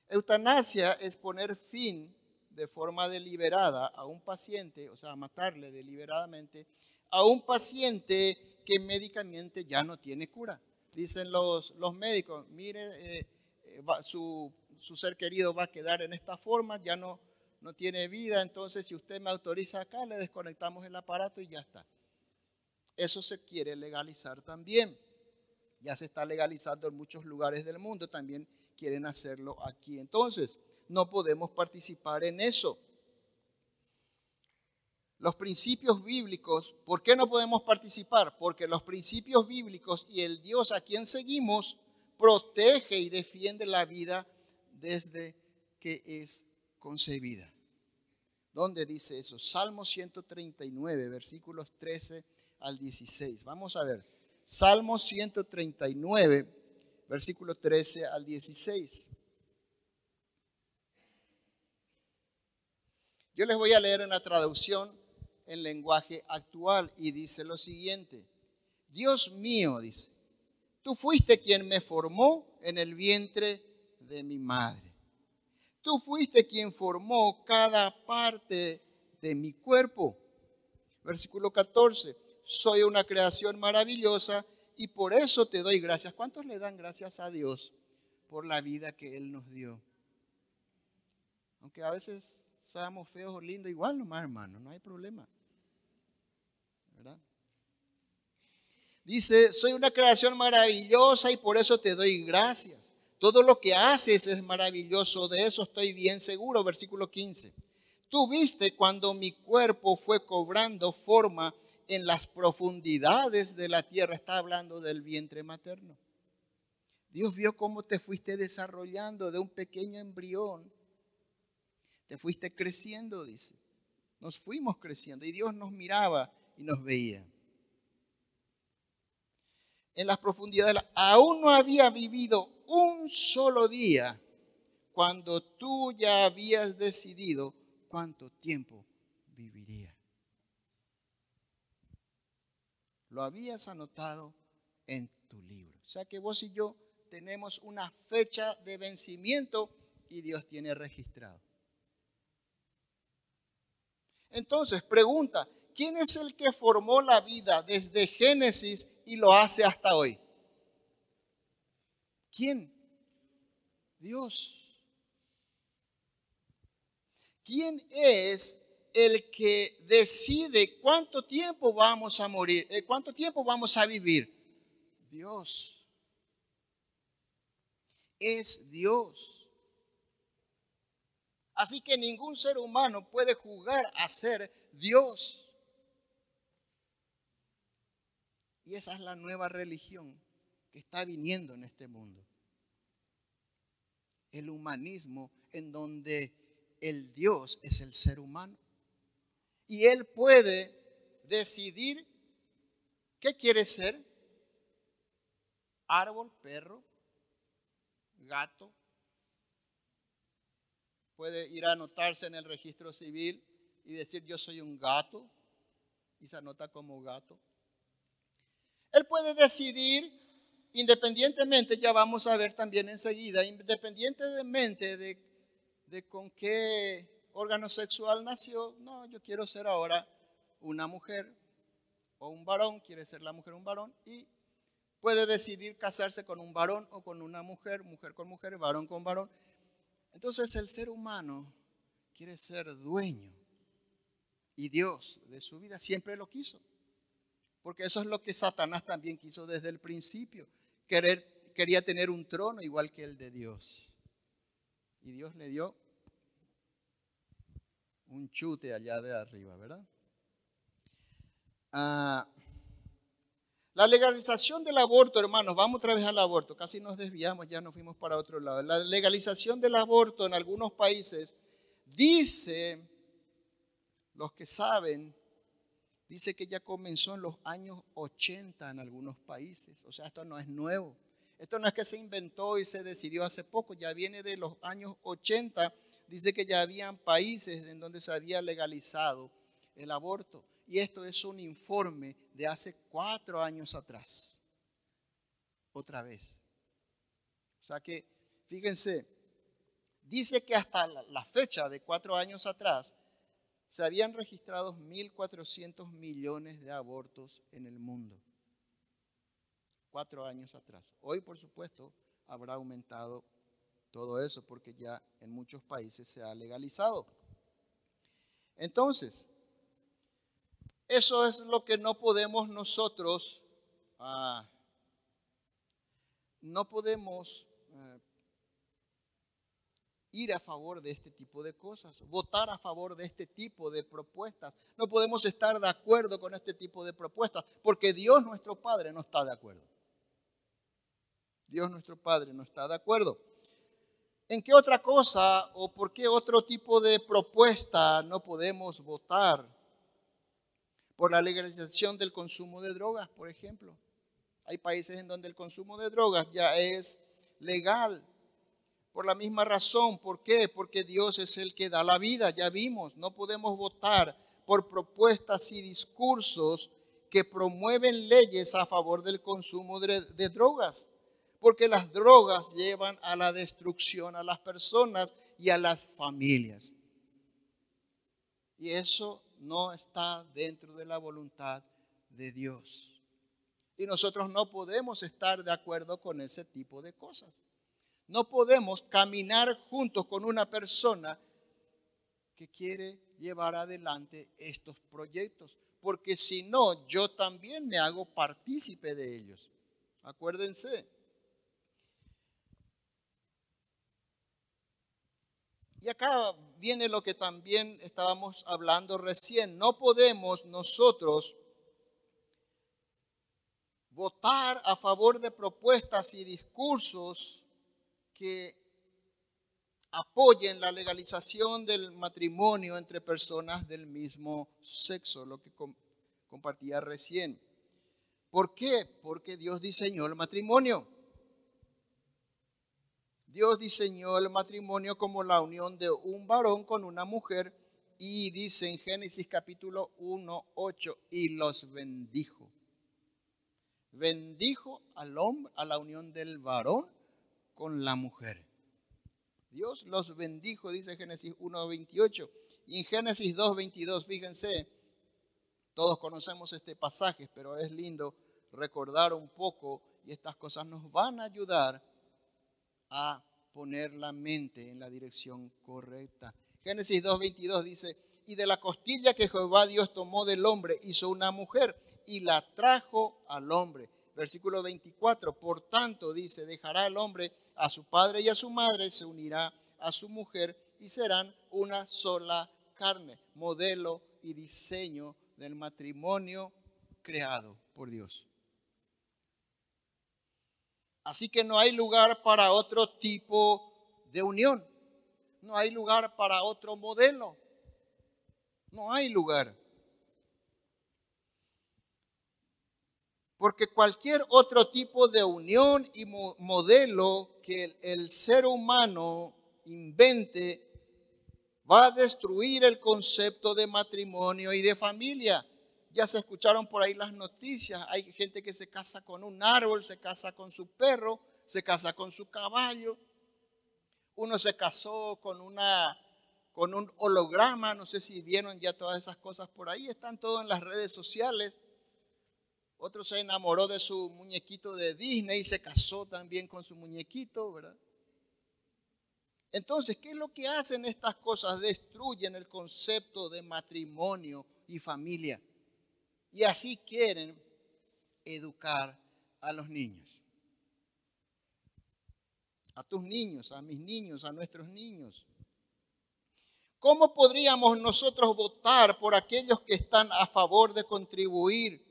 Eutanasia es poner fin de forma deliberada a un paciente, o sea, matarle deliberadamente a un paciente que médicamente ya no tiene cura dicen los, los médicos, mire, eh, eh, su, su, ser querido va a quedar en esta forma, ya no, no tiene vida, entonces si usted me autoriza acá, le desconectamos el aparato y ya está. Eso se quiere legalizar también. Ya se está legalizando en muchos lugares del mundo, también quieren hacerlo aquí. Entonces, no podemos participar en eso los principios bíblicos, ¿por qué no podemos participar? Porque los principios bíblicos y el Dios a quien seguimos protege y defiende la vida desde que es concebida. ¿Dónde dice eso? Salmo 139, versículos 13 al 16. Vamos a ver. Salmo 139, versículos 13 al 16. Yo les voy a leer en la traducción en lenguaje actual y dice lo siguiente, Dios mío, dice, tú fuiste quien me formó en el vientre de mi madre. Tú fuiste quien formó cada parte de mi cuerpo. Versículo 14, soy una creación maravillosa y por eso te doy gracias. ¿Cuántos le dan gracias a Dios por la vida que Él nos dio? Aunque a veces seamos feos o lindos, igual nomás hermano, no hay problema. Dice, soy una creación maravillosa y por eso te doy gracias. Todo lo que haces es maravilloso, de eso estoy bien seguro. Versículo 15. Tú viste cuando mi cuerpo fue cobrando forma en las profundidades de la tierra. Está hablando del vientre materno. Dios vio cómo te fuiste desarrollando de un pequeño embrión. Te fuiste creciendo, dice. Nos fuimos creciendo y Dios nos miraba y nos veía. En las profundidades, aún no había vivido un solo día cuando tú ya habías decidido cuánto tiempo viviría. Lo habías anotado en tu libro. O sea que vos y yo tenemos una fecha de vencimiento y Dios tiene registrado. Entonces, pregunta, ¿quién es el que formó la vida desde Génesis y lo hace hasta hoy? ¿Quién? Dios. ¿Quién es el que decide cuánto tiempo vamos a morir, eh, cuánto tiempo vamos a vivir? Dios. Es Dios. Así que ningún ser humano puede jugar a ser Dios. Y esa es la nueva religión que está viniendo en este mundo. El humanismo en donde el Dios es el ser humano. Y Él puede decidir qué quiere ser. Árbol, perro, gato. Puede ir a anotarse en el registro civil y decir yo soy un gato y se anota como gato. Él puede decidir independientemente, ya vamos a ver también enseguida, independientemente de, con qué órgano sexual nació, no, yo quiero ser ahora una mujer o un varón, quiere ser la mujer un varón, y puede decidir casarse con un varón o con una mujer, mujer con mujer, varón con varón. Entonces el ser humano quiere ser dueño y Dios de su vida siempre lo quiso. Porque eso es lo que Satanás también quiso desde el principio. Querer, quería tener un trono igual que el de Dios. Y Dios le dio un chute allá de arriba, ¿verdad? Ah, la legalización del aborto, hermanos, vamos otra vez al aborto, casi nos desviamos, ya nos fuimos para otro lado. La legalización del aborto en algunos países dice, los que saben, dice que ya comenzó en los años 80 en algunos países. O sea, esto no es nuevo. Esto no es que se inventó y se decidió hace poco, ya viene de los años 80. Dice que ya habían países en donde se había legalizado el aborto. Y esto es un informe de hace cuatro años atrás. Otra vez. O sea que, fíjense, dice que hasta la fecha de cuatro años atrás, se habían registrado 1.400 millones de abortos en el mundo, cuatro años atrás. Hoy, por supuesto, habrá aumentado todo eso porque ya en muchos países se ha legalizado. Entonces, eso es lo que no podemos nosotros, ah, no podemos ir a favor de este tipo de cosas, votar a favor de este tipo de propuestas. No podemos estar de acuerdo con este tipo de propuestas porque Dios nuestro Padre no está de acuerdo. Dios nuestro Padre no está de acuerdo. ¿En qué otra cosa o por qué otro tipo de propuesta no podemos votar? Por la legalización del consumo de drogas, por ejemplo. Hay países en donde el consumo de drogas ya es legal por la misma razón. ¿Por qué? Porque Dios es el que da la vida, ya vimos. No podemos votar por propuestas y discursos que promueven leyes a favor del consumo de, drogas. Porque las drogas llevan a la destrucción a las personas y a las familias. Y eso no está dentro de la voluntad de Dios. Y nosotros no podemos estar de acuerdo con ese tipo de cosas. No podemos caminar juntos con una persona que quiere llevar adelante estos proyectos, porque si no, yo también me hago partícipe de ellos. Acuérdense. Y acá viene lo que también estábamos hablando recién. No podemos nosotros votar a favor de propuestas y discursos que apoyen la legalización del matrimonio entre personas del mismo sexo, lo que compartía recién. ¿Por qué? Porque Dios diseñó el matrimonio. Dios diseñó el matrimonio como la unión de un varón con una mujer y dice en Génesis capítulo 1, 8, y los bendijo. Bendijo al hombre, a la unión del varón con la mujer. Dios los bendijo, dice Génesis 1, 28. Y en Génesis 2, 22, fíjense, todos conocemos este pasaje, pero es lindo recordar un poco y estas cosas nos van a ayudar a poner la mente en la dirección correcta. Génesis 2.22 dice, y de la costilla que Jehová Dios tomó del hombre hizo una mujer y la trajo al hombre. Versículo 24, por tanto dice, dejará el hombre a su padre y a su madre, se unirá a su mujer y serán una sola carne, modelo y diseño del matrimonio creado por Dios. Así que no hay lugar para otro tipo de unión. No hay lugar para otro modelo. No hay lugar. Porque cualquier otro tipo de unión y modelo que el ser humano invente va a destruir el concepto de matrimonio y de familia. Ya se escucharon por ahí las noticias. Hay gente que se casa con un árbol, se casa con su perro, se casa con su caballo. Uno se casó con una con un holograma, no sé si vieron ya todas esas cosas por ahí, están todos en las redes sociales. Otro se enamoró de su muñequito de Disney y se casó también con su muñequito, ¿verdad? Entonces, ¿qué es lo que hacen estas cosas? Destruyen el concepto de matrimonio y familia. Y así quieren educar a los niños. A tus niños, a mis niños, a nuestros niños. ¿Cómo podríamos nosotros votar por aquellos que están a favor de contribuir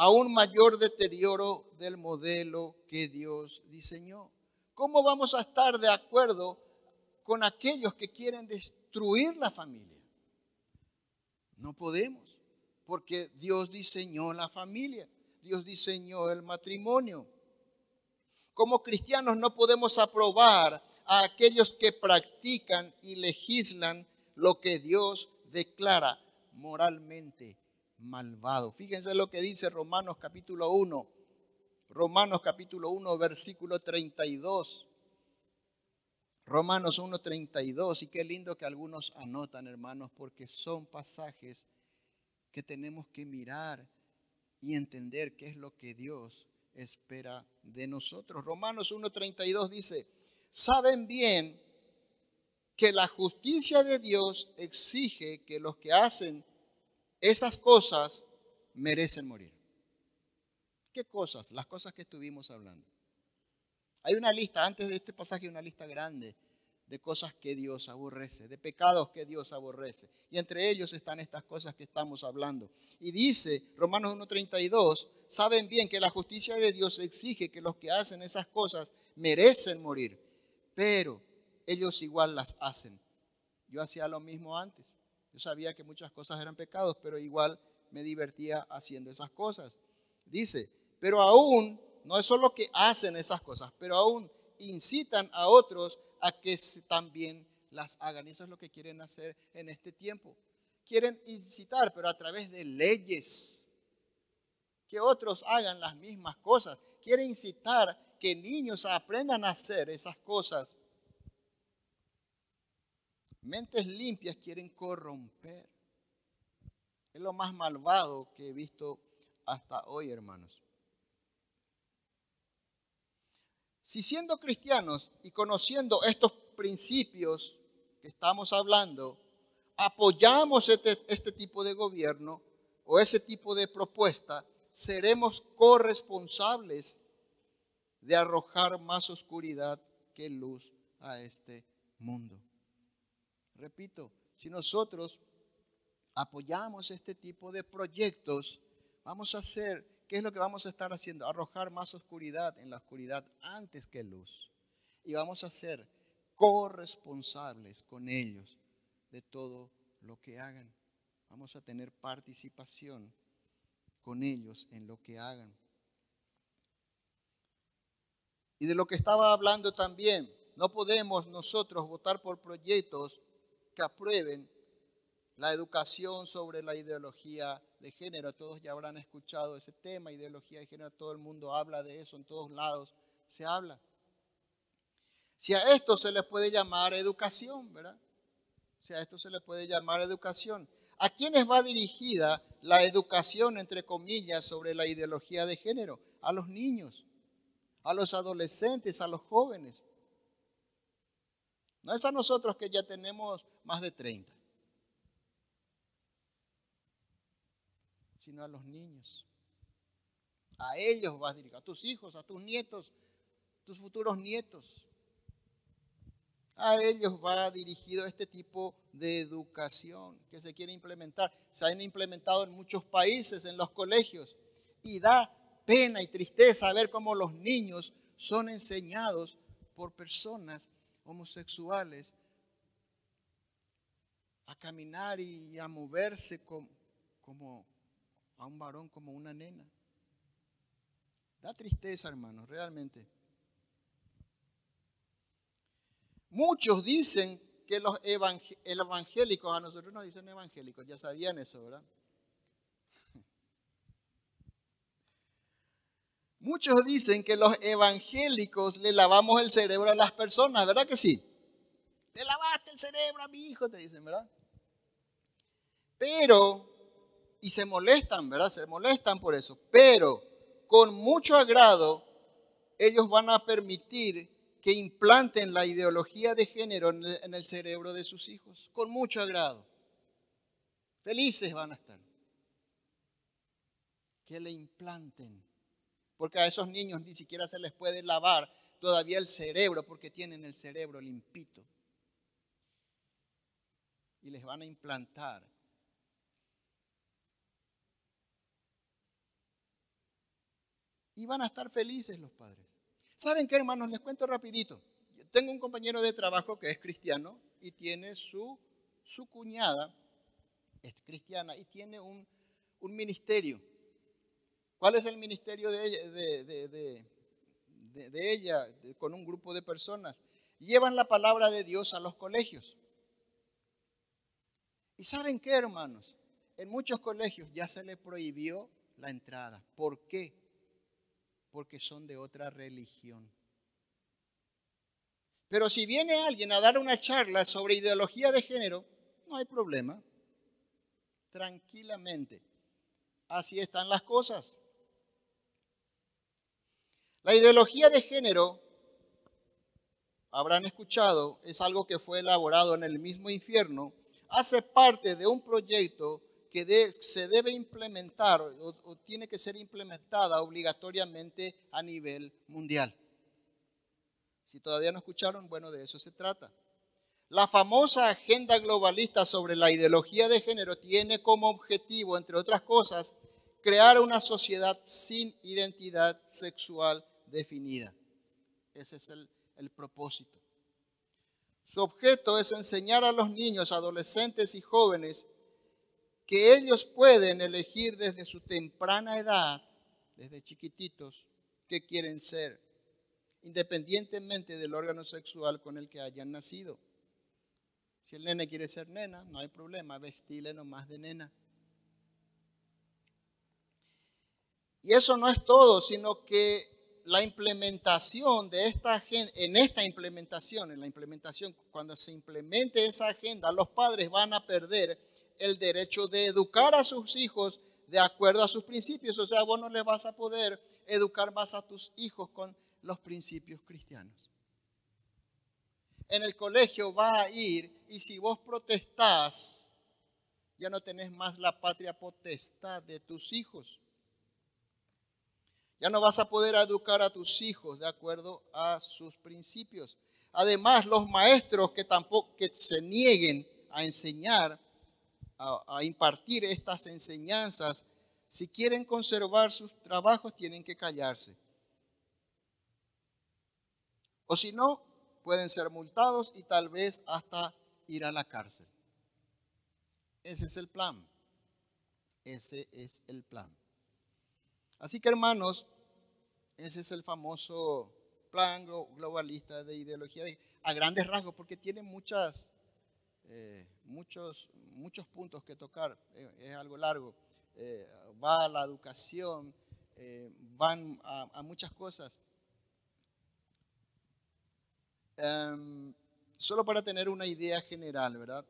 a un mayor deterioro del modelo que Dios diseñó? ¿Cómo vamos a estar de acuerdo con aquellos que quieren destruir la familia? No podemos porque Dios diseñó la familia, Dios diseñó el matrimonio. Como cristianos no podemos aprobar a aquellos que practican y legislan lo que Dios declara moralmente malvado. Fíjense lo que dice Romanos capítulo 1, Romanos capítulo 1, versículo 32. Romanos 1, 32. Y qué lindo que algunos anotan, hermanos, porque son pasajes que tenemos que mirar y entender qué es lo que Dios espera de nosotros. Romanos 1.32 dice, saben bien que la justicia de Dios exige que los que hacen esas cosas merecen morir. ¿Qué cosas? Las cosas que estuvimos hablando. Hay una lista, antes de este pasaje, una lista grande de cosas que Dios aborrece, de pecados que Dios aborrece. Y entre ellos están estas cosas que estamos hablando. Y dice Romanos 1.32, saben bien que la justicia de Dios exige que los que hacen esas cosas merecen morir, pero ellos igual las hacen. Yo hacía lo mismo antes. Yo sabía que muchas cosas eran pecados, pero igual me divertía haciendo esas cosas. Dice, pero aún, no es solo que hacen esas cosas, pero aún incitan a otros a que también las hagan. eso es lo que quieren hacer en este tiempo. Quieren incitar, pero a través de leyes, que otros hagan las mismas cosas. Quieren incitar que niños aprendan a hacer esas cosas. Mentes limpias quieren corromper. Es lo más malvado que he visto hasta hoy, hermanos. Si siendo cristianos y conociendo estos principios que estamos hablando, apoyamos este, este, tipo de gobierno o ese tipo de propuesta, seremos corresponsables de arrojar más oscuridad que luz a este mundo. Repito, si nosotros apoyamos este tipo de proyectos, vamos a hacer, ¿qué es lo que vamos a estar haciendo? Arrojar más oscuridad en la oscuridad antes que luz. Y vamos a ser corresponsables con ellos de todo lo que hagan. Vamos a tener participación con ellos en lo que hagan. Y de lo que estaba hablando también, no podemos nosotros votar por proyectos que aprueben la educación sobre la ideología de género. Todos ya habrán escuchado ese tema, ideología de género, todo el mundo habla de eso, en todos lados se habla. Si a esto se le puede llamar educación, ¿verdad? Si a esto se le puede llamar educación. ¿A quiénes va dirigida la educación, entre comillas, sobre la ideología de género? A los niños, a los adolescentes, a los jóvenes. No es a nosotros que ya tenemos más de 30, sino a los niños. A ellos vas dirigido, a tus hijos, a tus nietos, tus futuros nietos. A ellos va dirigido este tipo de educación que se quiere implementar. Se han implementado en muchos países, en los colegios, y da pena y tristeza ver cómo los niños son enseñados por personas homosexuales a caminar y a moverse como, como a un varón, como una nena. Da tristeza, hermanos, realmente. Muchos dicen que los evangélicos, a nosotros nos dicen evangélicos, ya sabían eso, ¿verdad? Muchos dicen que los evangélicos le lavamos el cerebro a las personas, ¿verdad que sí? Le lavaste el cerebro a mi hijo, te dicen, ¿verdad? Pero, y se molestan, ¿verdad? Se molestan por eso. Pero, con mucho agrado, ellos van a permitir que implanten la ideología de género en el cerebro de sus hijos. Con mucho agrado. Felices van a estar. Que le implanten porque a esos niños ni siquiera se les puede lavar todavía el cerebro porque tienen el cerebro limpito. Y les van a implantar. Y van a estar felices los padres. ¿Saben qué, hermanos? Les cuento rapidito. Tengo un compañero de trabajo que es cristiano y tiene su, su cuñada, es cristiana, y tiene un, un ministerio ¿Cuál es el ministerio de ella, con un grupo de personas? Llevan la palabra de Dios a los colegios. ¿Y saben qué, hermanos? En muchos colegios ya se le prohibió la entrada. ¿Por qué? Porque son de otra religión. Pero si viene alguien a dar una charla sobre ideología de género, no hay problema. Tranquilamente. Así están las cosas. La ideología de género, habrán escuchado, es algo que fue elaborado en el mismo infierno, hace parte de un proyecto que se debe implementar o, tiene que ser implementada obligatoriamente a nivel mundial. Si todavía no escucharon, bueno, de eso se trata. La famosa agenda globalista sobre la ideología de género tiene como objetivo, entre otras cosas, crear una sociedad sin identidad sexual definida. Ese es el, el propósito. Su objeto es enseñar a los niños, adolescentes y jóvenes que ellos pueden elegir desde su temprana edad, desde chiquititos, qué quieren ser, independientemente del órgano sexual con el que hayan nacido. Si el nene quiere ser nena, no hay problema, vestirle nomás de nena. Y eso no es todo, sino que la implementación de esta agenda, en esta implementación, en la implementación, cuando se implemente esa agenda, los padres van a perder el derecho de educar a sus hijos de acuerdo a sus principios. O sea, vos no les vas a poder educar más a tus hijos con los principios cristianos. En el colegio va a ir y si vos protestás, ya no tenés más la patria potestad de tus hijos. Ya no vas a poder educar a tus hijos de acuerdo a sus principios. Además, los maestros que tampoco que se nieguen a enseñar, a, a impartir estas enseñanzas, si quieren conservar sus trabajos, tienen que callarse. O si no, pueden ser multados y tal vez hasta ir a la cárcel. Ese es el plan. Ese es el plan. Así que hermanos, ese es el famoso plan globalista de ideología a grandes rasgos, porque tiene muchas, eh, muchos, muchos puntos que tocar. Eh, es algo largo. Eh, va a la educación, van a, muchas cosas. Em, solo para tener una idea general, ¿verdad?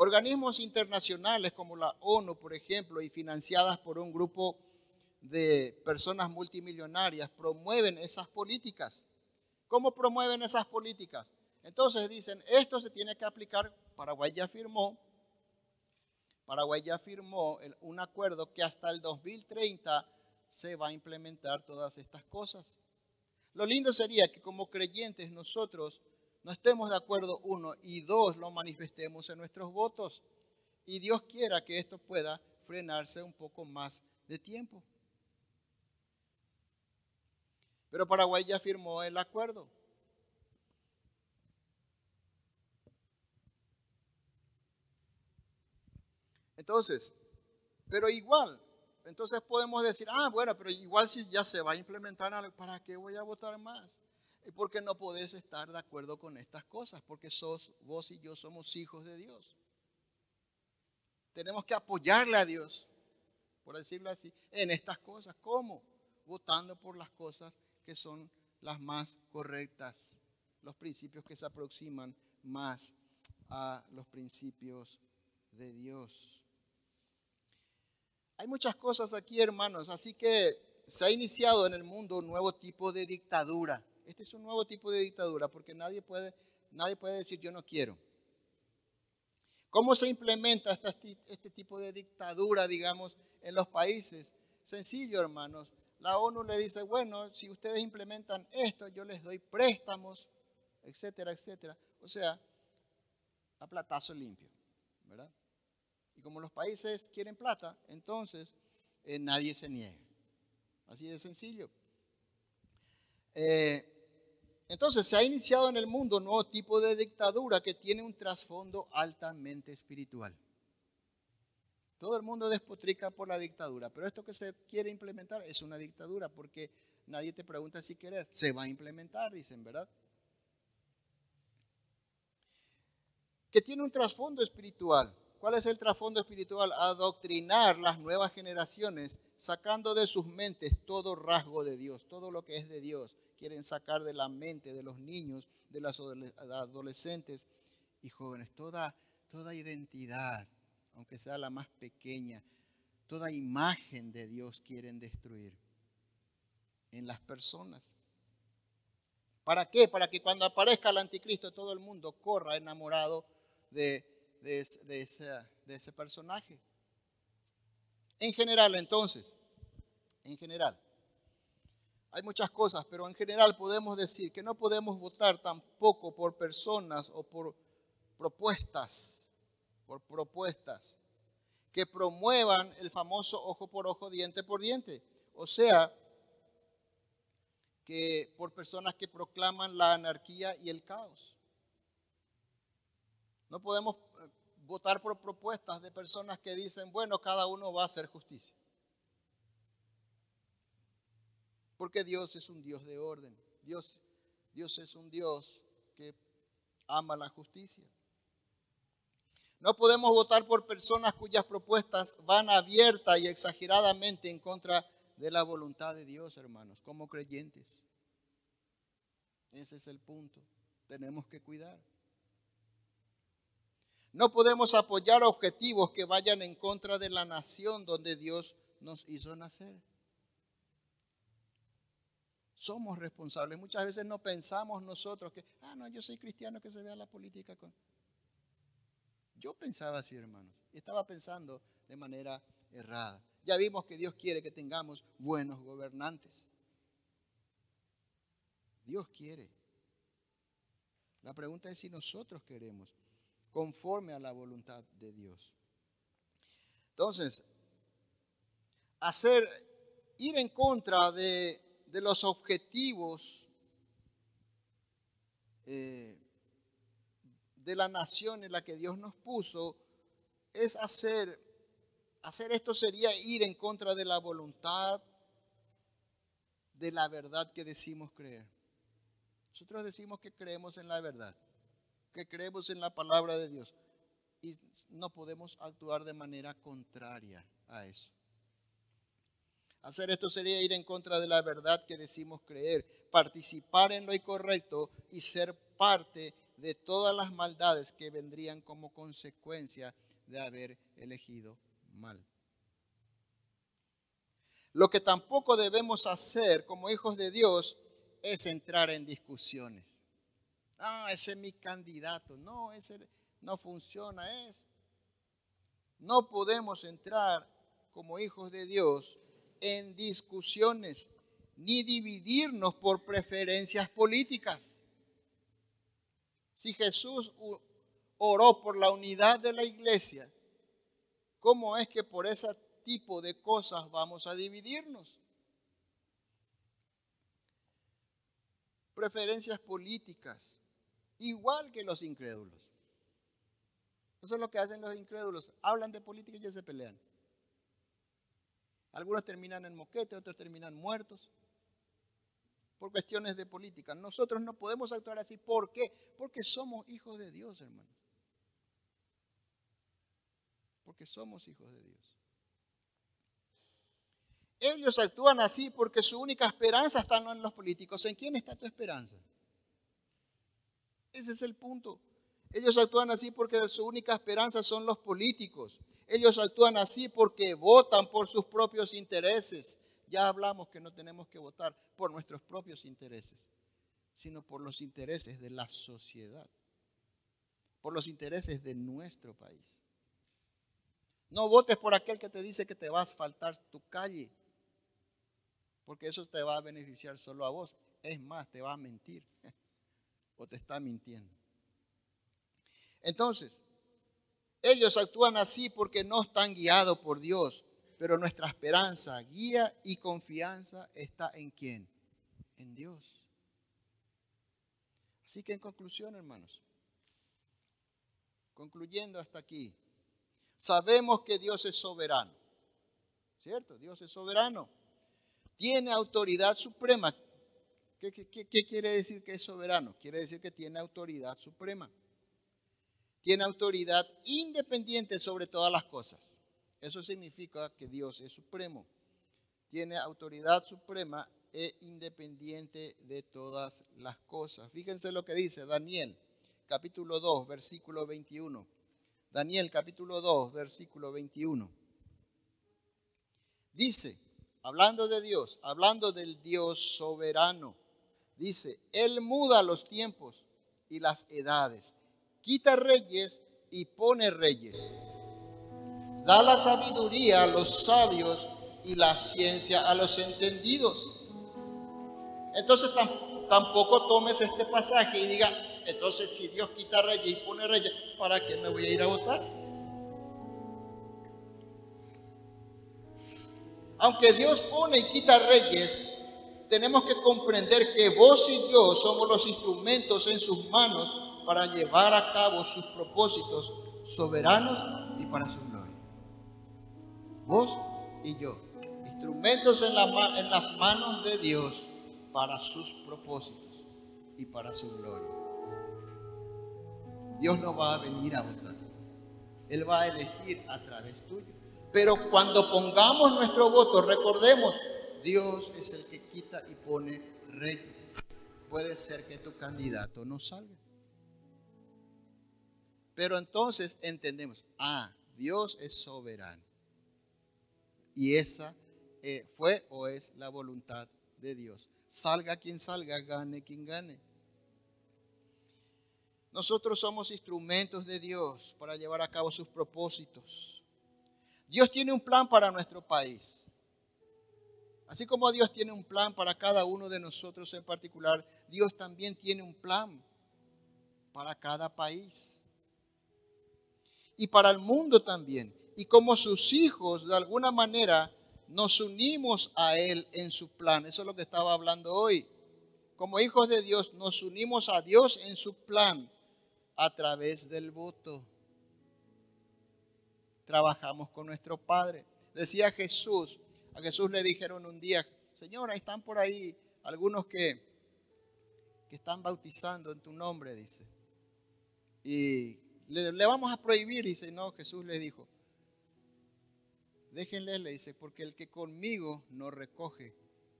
Organismos internacionales como la ONU, por ejemplo, y financiadas por un grupo de personas multimillonarias, promueven esas políticas. ¿Cómo promueven esas políticas? Entonces dicen, esto se tiene que aplicar, Paraguay ya firmó, Paraguay ya firmó un acuerdo que hasta el 2030 se va a implementar todas estas cosas. Lo lindo sería que como creyentes nosotros no estemos de acuerdo, uno, y dos, lo manifestemos en nuestros votos. Y Dios quiera que esto pueda frenarse un poco más de tiempo. Pero Paraguay ya firmó el acuerdo. Entonces, pero igual, entonces podemos decir, ah, bueno, pero igual si ya se va a implementar, ¿para qué voy a votar más? Porque no podés estar de acuerdo con estas cosas, porque sos, vos y yo somos hijos de Dios. Tenemos que apoyarle a Dios, por decirlo así, en estas cosas. ¿Cómo? Votando por las cosas que son las más correctas, los principios que se aproximan más a los principios de Dios. Hay muchas cosas aquí, hermanos, así que se ha iniciado en el mundo un nuevo tipo de dictadura. Este es un nuevo tipo de dictadura porque nadie puede, nadie puede decir yo no quiero. ¿Cómo se implementa este, tipo de dictadura, digamos, en los países? Sencillo, hermanos la ONU le dice, bueno, si ustedes implementan esto, yo les doy préstamos, etcétera, etcétera. O sea, a platazo limpio, ¿verdad? Y como los países quieren plata, entonces eh, nadie se niega. Así de sencillo. Eh, entonces se ha iniciado en el mundo un nuevo tipo de dictadura que tiene un trasfondo altamente espiritual. Todo el mundo despotrica por la dictadura, pero esto que se quiere implementar es una dictadura porque nadie te pregunta si quieres, se va a implementar, dicen, ¿verdad? Que tiene un trasfondo espiritual. ¿Cuál es el trasfondo espiritual? Adoctrinar las nuevas generaciones, sacando de sus mentes todo rasgo de Dios, todo lo que es de Dios. Quieren sacar de la mente de los niños, de las adolescentes y jóvenes, toda, toda identidad, aunque sea la más pequeña, toda imagen de Dios quieren destruir en las personas. ¿Para qué? Para que cuando aparezca el anticristo todo el mundo corra enamorado de ese personaje. En general, entonces, en general, hay muchas cosas, pero en general podemos decir que no podemos votar tampoco por personas o por propuestas por propuestas que promuevan el famoso ojo por ojo, diente por diente. O sea, que por personas que proclaman la anarquía y el caos. No podemos eh, votar por propuestas de personas que dicen, bueno, cada uno va a hacer justicia. Porque Dios es un Dios de orden. Dios, Dios es un Dios que ama la justicia. No podemos votar por personas cuyas propuestas van abierta y exageradamente en contra de la voluntad de Dios, hermanos, como creyentes. Ese es el punto. Tenemos que cuidar. No podemos apoyar objetivos que vayan en contra de la nación donde Dios nos hizo nacer. Somos responsables. Muchas veces no pensamos nosotros que, ah, no, yo soy cristiano que se vea la política con... Yo pensaba así, hermanos, y estaba pensando de manera errada. Ya vimos que Dios quiere que tengamos buenos gobernantes. Dios quiere. La pregunta es si nosotros queremos, conforme a la voluntad de Dios. Entonces, hacer, ir en contra de, los objetivos eh, de la nación en la que Dios nos puso, es hacer, hacer esto sería ir en contra de la voluntad de la verdad que decimos creer. Nosotros decimos que creemos en la verdad, que creemos en la palabra de Dios y no podemos actuar de manera contraria a eso. Hacer esto sería ir en contra de la verdad que decimos creer, participar en lo incorrecto y ser parte de todas las maldades que vendrían como consecuencia de haber elegido mal. Lo que tampoco debemos hacer como hijos de Dios es entrar en discusiones. Ah, ese es mi candidato. No, ese no funciona. Es. No podemos entrar como hijos de Dios en discusiones ni dividirnos por preferencias políticas. Si Jesús oró por la unidad de la iglesia, ¿cómo es que por ese tipo de cosas vamos a dividirnos? Preferencias políticas, igual que los incrédulos. Eso es lo que hacen los incrédulos. Hablan de política y ya se pelean. Algunos terminan en moquete, otros terminan muertos por cuestiones de política. Nosotros no podemos actuar así. ¿Por qué? Porque somos hijos de Dios, hermano. Porque somos hijos de Dios. Ellos actúan así porque su única esperanza está no en los políticos. ¿En quién está tu esperanza? Ese es el punto. Ellos actúan así porque su única esperanza son los políticos. Ellos actúan así porque votan por sus propios intereses. Ya hablamos que no tenemos que votar por nuestros propios intereses, sino por los intereses de la sociedad, por los intereses de nuestro país. No votes por aquel que te dice que te va a asfaltar tu calle, porque eso te va a beneficiar solo a vos. Es más, te va a mentir o te está mintiendo. Entonces, ellos actúan así porque no están guiados por Dios, pero nuestra esperanza, guía y confianza está en quién? En Dios. Así que en conclusión, hermanos, concluyendo hasta aquí, sabemos que Dios es soberano, ¿cierto? Dios es soberano, tiene autoridad suprema. ¿Qué, quiere decir que es soberano? Quiere decir que tiene autoridad suprema tiene autoridad independiente sobre todas las cosas. Eso significa que Dios es supremo. Tiene autoridad suprema e independiente de todas las cosas. Fíjense lo que dice Daniel, capítulo 2, versículo 21. Daniel, capítulo 2, versículo 21. Dice, hablando de Dios, hablando del Dios soberano, dice, Él muda los tiempos y las edades quita reyes y pone reyes. Da la sabiduría a los sabios y la ciencia a los entendidos. Entonces tampoco tomes este pasaje y diga, entonces si Dios quita reyes y pone reyes, ¿para qué me voy a ir a votar? Aunque Dios pone y quita reyes, tenemos que comprender que vos y yo somos los instrumentos en sus manos para llevar a cabo sus propósitos soberanos y para su gloria. Vos y yo, instrumentos en, en las manos de Dios para sus propósitos y para su gloria. Dios no va a venir a votar. Él va a elegir a través tuyo. Pero cuando pongamos nuestro voto, recordemos, Dios es el que quita y pone reyes. Puede ser que tu candidato no salga. Pero entonces entendemos, ah, Dios es soberano. Y esa eh, fue o es la voluntad de Dios. Salga quien salga, gane quien gane. Nosotros somos instrumentos de Dios para llevar a cabo sus propósitos. Dios tiene un plan para nuestro país. Así como Dios tiene un plan para cada uno de nosotros en particular, Dios también tiene un plan para cada país. Y para el mundo también. Y como sus hijos, de alguna manera, nos unimos a Él en su plan. Eso es lo que estaba hablando hoy. Como hijos de Dios, nos unimos a Dios en su plan a través del voto. Trabajamos con nuestro Padre. Decía Jesús, a Jesús le dijeron un día, Señor, ahí están por ahí algunos que, que están bautizando en tu nombre, dice. Y le, vamos a prohibir, dice, no, Jesús le dijo, déjenle, le dice, porque el que conmigo no recoge,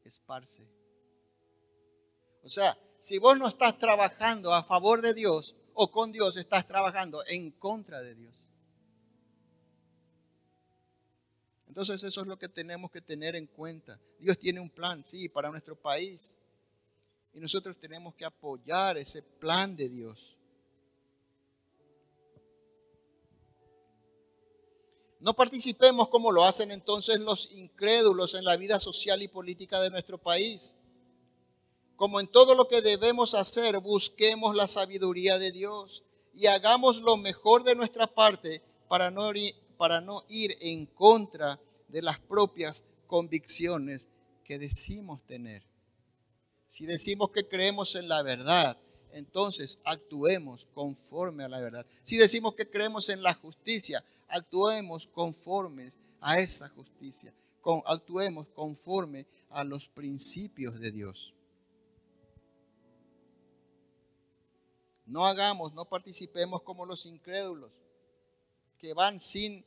esparce. O sea, si vos no estás trabajando a favor de Dios, o con Dios estás trabajando en contra de Dios. Entonces eso es lo que tenemos que tener en cuenta. Dios tiene un plan, sí, para nuestro país. Y nosotros tenemos que apoyar ese plan de Dios. No participemos como lo hacen entonces los incrédulos en la vida social y política de nuestro país. Como en todo lo que debemos hacer, busquemos la sabiduría de Dios y hagamos lo mejor de nuestra parte para no, para no ir en contra de las propias convicciones que decimos tener. Si decimos que creemos en la verdad, entonces actuemos conforme a la verdad. Si decimos que creemos en la justicia, actuemos conforme a esa justicia. actuemos conforme a los principios de Dios. No hagamos, no participemos como los incrédulos que van sin,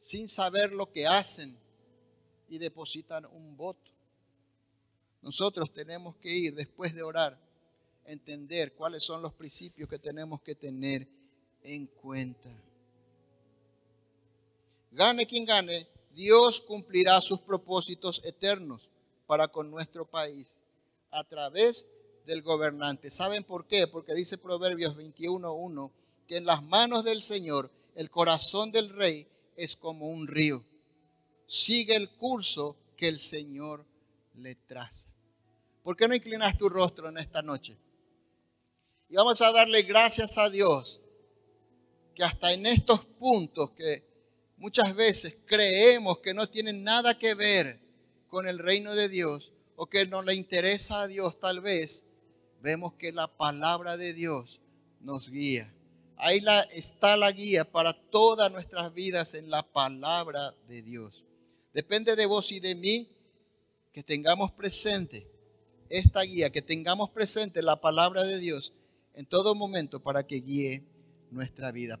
sin saber lo que hacen y depositan un voto. Nosotros tenemos que ir después de orar, entender cuáles son los principios que tenemos que tener en cuenta. Gane quien gane, Dios cumplirá sus propósitos eternos para con nuestro país a través de del gobernante. ¿Saben por qué? Porque dice Proverbios 21.1 que en las manos del Señor el corazón del rey es como un río. Sigue el curso que el Señor le traza. ¿Por qué no inclinas tu rostro en esta noche? Y vamos a darle gracias a Dios que hasta en estos puntos que muchas veces creemos que no tienen nada que ver con el reino de Dios o que no le interesa a Dios tal vez, vemos que la palabra de Dios nos guía. Ahí está la guía para todas nuestras vidas en la palabra de Dios. Depende de vos y de mí que tengamos presente esta guía, que tengamos presente la palabra de Dios en todo momento para que guíe nuestra vida.